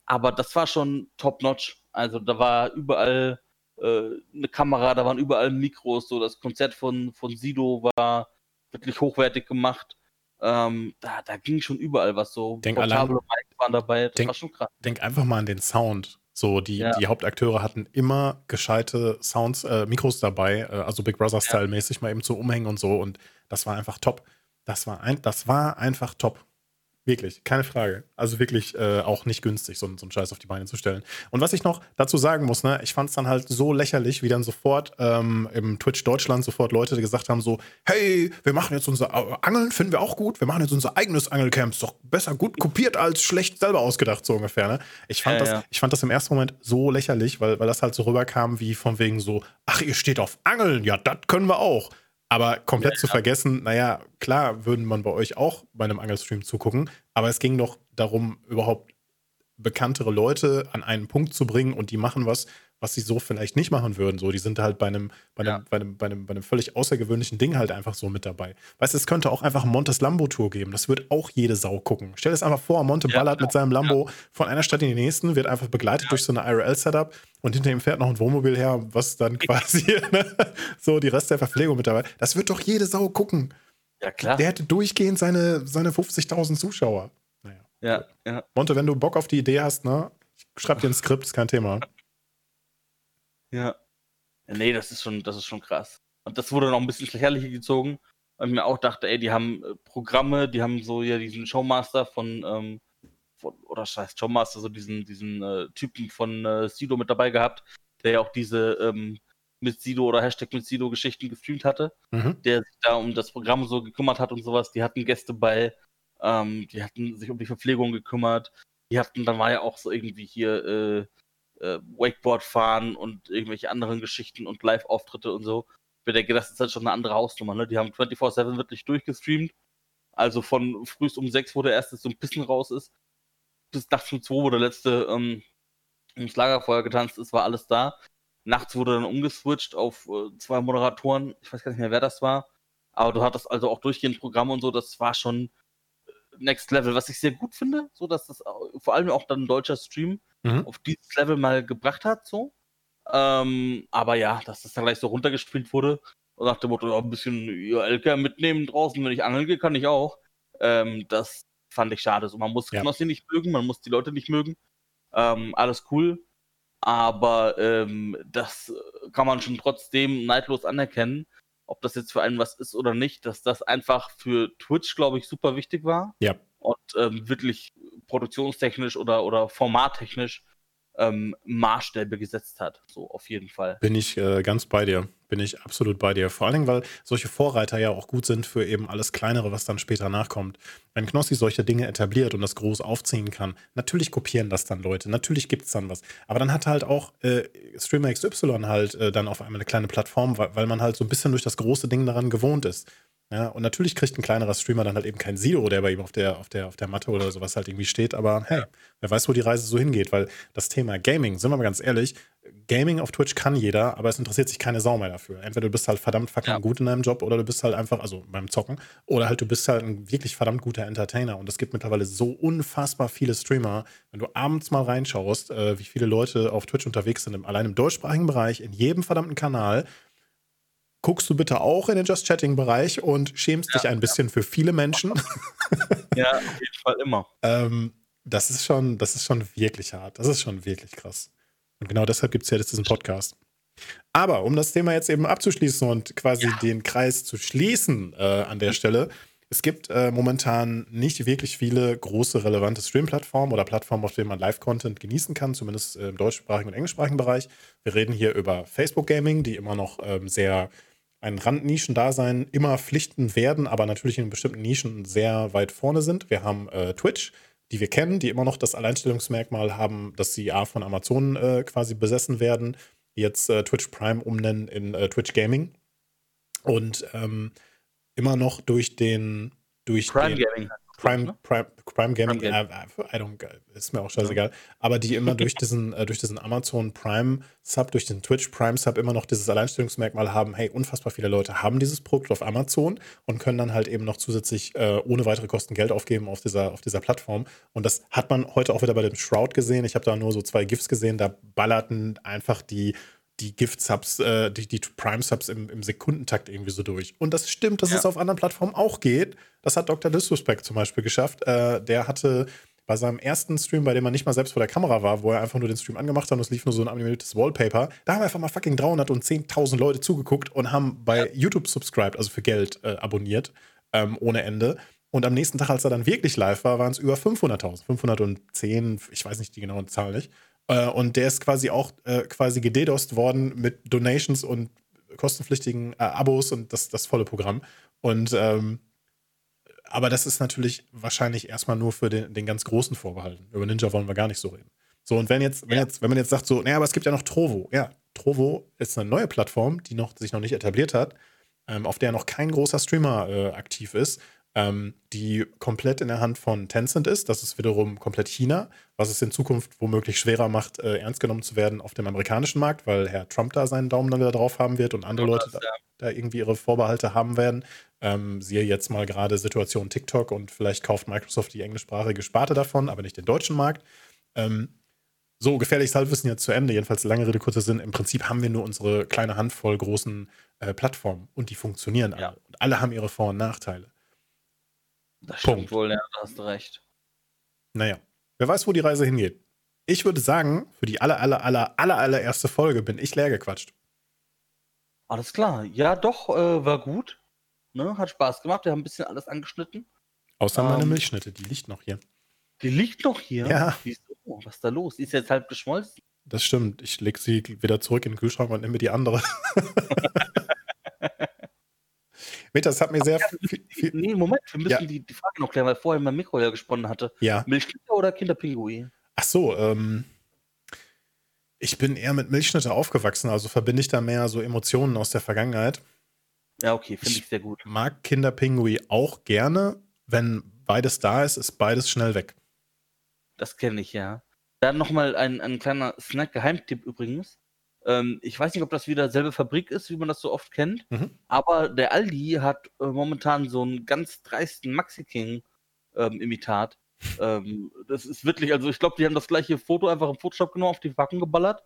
A: aber das war schon top-notch. Also da war überall äh, eine Kamera, da waren überall Mikros, so das Konzert von, von Sido war wirklich hochwertig gemacht. Ähm, da, da ging schon überall was so.
B: Denk portable
A: Mics waren dabei, das
B: denk,
A: war schon krass.
B: Denk einfach mal an den Sound. So, die, ja. die Hauptakteure hatten immer gescheite Sounds, äh, Mikros dabei, äh, also Big Brother-Style-mäßig ja. mal eben zu umhängen und so und das war einfach top. Das war, ein, das war einfach top. Wirklich, keine Frage. Also wirklich äh, auch nicht günstig, so, so einen Scheiß auf die Beine zu stellen. Und was ich noch dazu sagen muss, ne, ich fand es dann halt so lächerlich, wie dann sofort ähm, im Twitch Deutschland sofort Leute gesagt haben: so, hey, wir machen jetzt unser Angeln, finden wir auch gut, wir machen jetzt unser eigenes Angelcamp, ist doch besser gut kopiert als schlecht selber ausgedacht, so ungefähr. Ne? Ich, fand ja, das, ja. ich fand das im ersten Moment so lächerlich, weil, weil das halt so rüberkam, wie von wegen so, ach, ihr steht auf Angeln, ja, das können wir auch. Aber komplett ja, zu vergessen, naja, klar würden man bei euch auch bei einem Angelstream zugucken, aber es ging doch darum, überhaupt bekanntere Leute an einen Punkt zu bringen und die machen was, was sie so vielleicht nicht machen würden. So, die sind halt bei einem, bei einem, ja. bei einem, bei einem, bei einem völlig außergewöhnlichen Ding halt einfach so mit dabei. Weißt du, es könnte auch einfach Montes Lambo-Tour geben. Das wird auch jede Sau gucken. Stell dir das einfach vor, Monte ja, ballert ja, mit seinem Lambo von einer Stadt in die nächsten, wird einfach begleitet durch so eine IRL-Setup und hinter ihm fährt noch ein Wohnmobil her, was dann quasi [laughs] ne, so die Rest der Verpflegung mit dabei. Das wird doch jede Sau gucken.
A: Ja, klar.
B: Der hätte durchgehend seine, seine 50.000 Zuschauer.
A: Naja. Ja, ja.
B: Monte, wenn du Bock auf die Idee hast, ne, schreib dir ein Skript, ist kein Thema. [laughs]
A: Ja. Nee, das ist schon, das ist schon krass. Und das wurde noch ein bisschen lächerlicher gezogen, weil ich mir auch dachte, ey, die haben äh, Programme, die haben so ja diesen Showmaster von, ähm, von oder scheiß Showmaster, so diesen, diesen äh, Typen von äh, Sido mit dabei gehabt, der ja auch diese ähm, mit Sido oder Hashtag mit Sido Geschichten gestreamt hatte, mhm. der sich da um das Programm so gekümmert hat und sowas. Die hatten Gäste bei, ähm, die hatten sich um die Verpflegung gekümmert. Die hatten, dann war ja auch so irgendwie hier äh, äh, Wakeboard fahren und irgendwelche anderen Geschichten und Live-Auftritte und so. Ich denke, das ist halt schon eine andere Hausnummer. Ne? Die haben 24-7 wirklich durchgestreamt. Also von frühst um 6, wo der erste so ein bisschen raus ist, bis nachts um 2, wo der letzte ähm, ums Lagerfeuer getanzt ist, war alles da. Nachts wurde dann umgeswitcht auf äh, zwei Moderatoren. Ich weiß gar nicht mehr, wer das war. Aber du hattest also auch durchgehend Programm und so. Das war schon Next Level, was ich sehr gut finde. So, dass das vor allem auch dann ein deutscher Stream mhm. auf dieses Level mal gebracht hat. So. Ähm, aber ja, dass das dann gleich so runtergespielt wurde. Und nach dem Motto, ein bisschen LK mitnehmen draußen, wenn ich angeln gehe, kann ich auch. Ähm, das fand ich schade. So, man muss ja. Knossi nicht mögen, man muss die Leute nicht mögen. Ähm, alles cool. Aber ähm, das kann man schon trotzdem neidlos anerkennen, ob das jetzt für einen was ist oder nicht, dass das einfach für Twitch, glaube ich, super wichtig war.
B: Ja.
A: Und ähm, wirklich produktionstechnisch oder, oder formattechnisch ähm, Maßstäbe gesetzt hat. So auf jeden Fall.
B: Bin ich äh, ganz bei dir. Bin ich absolut bei dir. Vor allen Dingen, weil solche Vorreiter ja auch gut sind für eben alles Kleinere, was dann später nachkommt. Wenn Knossi solche Dinge etabliert und das groß aufziehen kann, natürlich kopieren das dann Leute, natürlich gibt es dann was. Aber dann hat halt auch äh, Streamer XY halt äh, dann auf einmal eine kleine Plattform, weil, weil man halt so ein bisschen durch das große Ding daran gewohnt ist. Ja, und natürlich kriegt ein kleinerer Streamer dann halt eben kein Sido, der bei ihm auf der, auf der, auf der Matte oder sowas halt irgendwie steht. Aber hey, wer weiß, wo die Reise so hingeht, weil das Thema Gaming, sind wir mal ganz ehrlich, Gaming auf Twitch kann jeder, aber es interessiert sich keine Sau mehr dafür. Entweder du bist halt verdammt fucking ja. gut in deinem Job oder du bist halt einfach, also beim Zocken, oder halt du bist halt ein wirklich verdammt guter Entertainer. Und es gibt mittlerweile so unfassbar viele Streamer. Wenn du abends mal reinschaust, äh, wie viele Leute auf Twitch unterwegs sind, allein im deutschsprachigen Bereich, in jedem verdammten Kanal, guckst du bitte auch in den Just Chatting-Bereich und schämst ja, dich ein bisschen für viele Menschen. [laughs]
A: ja, auf jeden Fall immer.
B: ähm, das ist schon, das ist schon wirklich hart. Das ist schon wirklich krass. Und genau deshalb gibt es ja jetzt diesen Podcast. Aber um das Thema jetzt eben abzuschließen und quasi ja. den Kreis zu schließen äh, an der Stelle, es gibt äh, momentan nicht wirklich viele große relevante Stream-Plattformen oder Plattformen, auf denen man Live-Content genießen kann, zumindest im deutschsprachigen und englischsprachigen Bereich. Wir reden hier über Facebook Gaming, die immer noch ähm, sehr ein Randnischendasein immer Pflichten werden, aber natürlich in bestimmten Nischen sehr weit vorne sind. Wir haben äh, Twitch, die wir kennen, die immer noch das Alleinstellungsmerkmal haben, dass sie A von Amazon äh, quasi besessen werden, jetzt äh, Twitch Prime umnennen in äh, Twitch Gaming und ähm, immer noch durch den durch
A: Prime den, Gaming
B: Prime, ne? Prime, Prime Gaming, Prime äh, I don't, ist mir auch scheißegal. Ja. Aber die immer durch diesen, äh, durch diesen Amazon Prime Sub, durch den Twitch Prime Sub immer noch dieses Alleinstellungsmerkmal haben, hey, unfassbar viele Leute haben dieses Produkt auf Amazon und können dann halt eben noch zusätzlich äh, ohne weitere Kosten Geld aufgeben auf dieser, auf dieser Plattform. Und das hat man heute auch wieder bei dem Shroud gesehen. Ich habe da nur so zwei GIFs gesehen, da ballerten einfach die die Gift-Subs, äh, die, die Prime-Subs im, im, Sekundentakt irgendwie so durch. Und das stimmt, dass ja. es auf anderen Plattformen auch geht. Das hat Dr. Disrespect zum Beispiel geschafft. Äh, der hatte bei seinem ersten Stream, bei dem er nicht mal selbst vor der Kamera war, wo er einfach nur den Stream angemacht hat und es lief nur so ein animiertes Wallpaper, da haben einfach mal fucking 310.000 Leute zugeguckt und haben bei ja. YouTube subscribed, also für Geld äh, abonniert, ähm, ohne Ende. Und am nächsten Tag, als er dann wirklich live war, waren es über 500.000. 510, ich weiß nicht die genaue Zahl nicht. Äh, und der ist quasi auch äh, quasi gededost worden mit Donations und kostenpflichtigen äh, Abos und das, das volle Programm. Und ähm, aber das ist natürlich wahrscheinlich erstmal nur für den, den ganz Großen vorbehalten. Über Ninja wollen wir gar nicht so reden. So, und wenn jetzt, wenn jetzt, wenn man jetzt sagt, so, naja, aber es gibt ja noch Trovo. Ja, Trovo ist eine neue Plattform, die noch, sich noch nicht etabliert hat, ähm, auf der noch kein großer Streamer äh, aktiv ist ähm, die komplett in der Hand von Tencent ist. Das ist wiederum komplett China, was es in Zukunft womöglich schwerer macht, äh, ernst genommen zu werden auf dem amerikanischen Markt, weil Herr Trump da seinen Daumen dann wieder drauf haben wird und andere Leute da, da, irgendwie ihre Vorbehalte haben werden. Ähm, siehe jetzt mal gerade Situation TikTok und vielleicht kauft Microsoft die englischsprachige Sparte davon, aber nicht den deutschen Markt. Ähm, so, gefährliches Halbwissen jetzt zu Ende. Jedenfalls lange Rede, kurzer Sinn. Im Prinzip haben wir nur unsere kleine Handvoll großen äh, Plattformen und die funktionieren alle. Und alle haben ihre Vor- und Nachteile.
A: Das Punkt. stimmt wohl, ja, da hast du recht.
B: Naja, wer weiß, wo die Reise hingeht. Ich würde sagen, für die aller, aller, aller, aller, allererste Folge bin ich leer gequatscht.
A: Alles klar. Ja, doch, äh, war gut. Ne? Hat Spaß gemacht. Wir haben ein bisschen alles angeschnitten.
B: Außer ähm, meine Milchschnitte, die liegt noch hier.
A: Die liegt noch hier?
B: Ja.
A: Wieso? Was ist da los? Die ist jetzt halb geschmolzen.
B: Das stimmt. Ich lege sie wieder zurück in den Kühlschrank und nehme die andere. [laughs] Meta, das hat mir sehr
A: viel, viel. Nee, Moment, wir müssen ja. die, die Frage noch klären, weil vorher mein Mikro ja gesponnen hatte.
B: Ja.
A: Milchschnitte oder Kinderpinguin?
B: Ach so, ähm. Ich bin eher mit Milchschnitte aufgewachsen, also verbinde ich da mehr so Emotionen aus der Vergangenheit.
A: Ja, okay, finde ich sehr gut.
B: Mag Kinderpingui auch gerne. Wenn beides da ist, ist beides schnell weg.
A: Das kenne ich, ja. Dann nochmal ein, ein kleiner Snack-Geheimtipp übrigens. Ähm, ich weiß nicht, ob das wieder selbe Fabrik ist, wie man das so oft kennt, mhm. aber der Aldi hat äh, momentan so einen ganz dreisten Maxi King-Imitat. Ähm, ähm, das ist wirklich, also ich glaube, die haben das gleiche Foto einfach im Photoshop genommen, auf die Packung geballert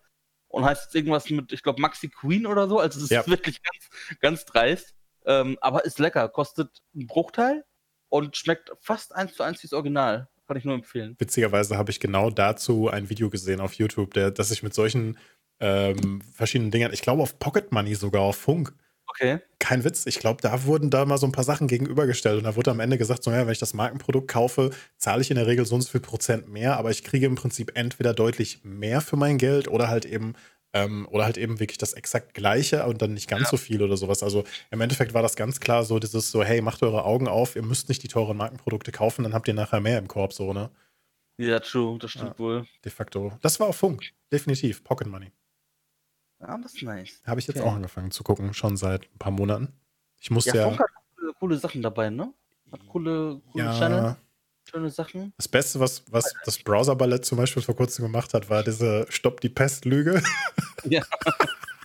A: und heißt jetzt irgendwas mit, ich glaube, Maxi Queen oder so. Also es ist ja. wirklich ganz, ganz dreist. Ähm, aber ist lecker, kostet einen Bruchteil und schmeckt fast eins zu eins wie das Original. Kann ich nur empfehlen.
B: Witzigerweise habe ich genau dazu ein Video gesehen auf YouTube, der, das sich mit solchen ähm, verschiedenen Dingern, ich glaube auf Pocket Money sogar, auf Funk.
A: Okay.
B: Kein Witz. Ich glaube, da wurden da mal so ein paar Sachen gegenübergestellt und da wurde am Ende gesagt, so, ja, wenn ich das Markenprodukt kaufe, zahle ich in der Regel so und so viel Prozent mehr, aber ich kriege im Prinzip entweder deutlich mehr für mein Geld oder halt eben ähm, oder halt eben wirklich das exakt gleiche und dann nicht ganz ja. so viel oder sowas. Also im Endeffekt war das ganz klar so dieses so, hey, macht eure Augen auf, ihr müsst nicht die teuren Markenprodukte kaufen, dann habt ihr nachher mehr im Korb, so, ne?
A: Ja, true, das stimmt ja, wohl.
B: De facto. Das war auch Funk, definitiv. Pocket Money.
A: Ah, das ist nice.
B: Habe ich jetzt okay. auch angefangen zu gucken, schon seit ein paar Monaten. Ich muss ja. ja
A: hat coole, coole, Sachen dabei, ne? Hat coole, coole ja, Channel. Schöne Sachen.
B: Das Beste, was, was das Browser-Ballett zum Beispiel vor kurzem gemacht hat, war diese Stopp die Pest-Lüge. [laughs] Ja.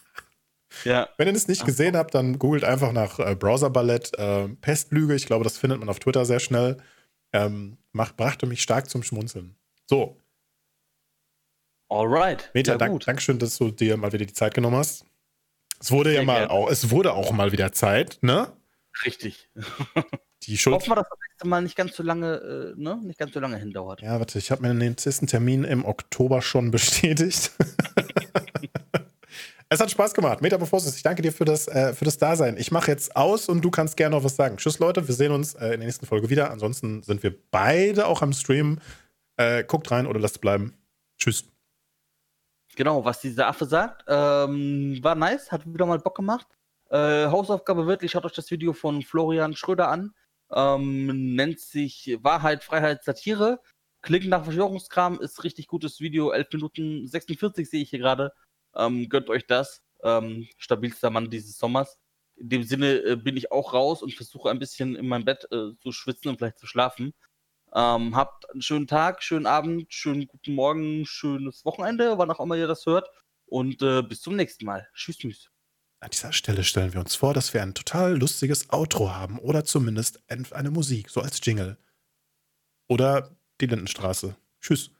B: [laughs] ja. Wenn ihr das nicht gesehen habt, dann googelt einfach nach äh, Browser-Ballett äh, Pestlüge. Ich glaube, das findet man auf Twitter sehr schnell. Ähm, macht, brachte mich stark zum Schmunzeln. So,
A: Alright.
B: Meta, ja, dank, Dankeschön, dass du dir mal wieder die Zeit genommen hast. Es wurde Sehr ja mal auch, es wurde auch mal wieder Zeit, ne?
A: Richtig. [laughs]
B: Die Schuld.
A: Hoffen wir, dass das nächste Mal nicht ganz so lange, äh, ne? Nicht ganz so lange hindauert.
B: Ja, warte, ich habe mir den nächsten Termin im Oktober schon bestätigt. [laughs] es hat Spaß gemacht. Meta Befossis, ich danke dir für das, äh, für das Dasein. Ich mache jetzt aus und du kannst gerne noch was sagen. Tschüss, Leute. Wir sehen uns äh, in der nächsten Folge wieder. Ansonsten sind wir beide auch am Stream. Äh, guckt rein oder lasst bleiben. Tschüss.
A: Genau, was dieser Affe sagt, ähm, war nice, hat wieder mal Bock gemacht. Äh, Hausaufgabe wirklich, schaut euch das Video von Florian Schröder an. Ähm, nennt sich Wahrheit, Freiheit, Satire. Klingt nach Verschwörungskram, ist richtig gutes Video, 11 Minuten 46 sehe ich hier gerade. Ähm, gönnt euch das. Ähm, stabilster Mann dieses Sommers. In dem Sinne äh, bin ich auch raus und versuche ein bisschen in meinem Bett äh, zu schwitzen und vielleicht zu schlafen. Ähm, habt einen schönen Tag, schönen Abend, schönen guten Morgen, schönes Wochenende, wann auch immer ihr das hört. Und äh, bis zum nächsten Mal. Tschüss, tschüss.
B: An dieser Stelle stellen wir uns vor, dass wir ein total lustiges Outro haben oder zumindest eine Musik, so als Jingle. Oder die Lindenstraße. Tschüss.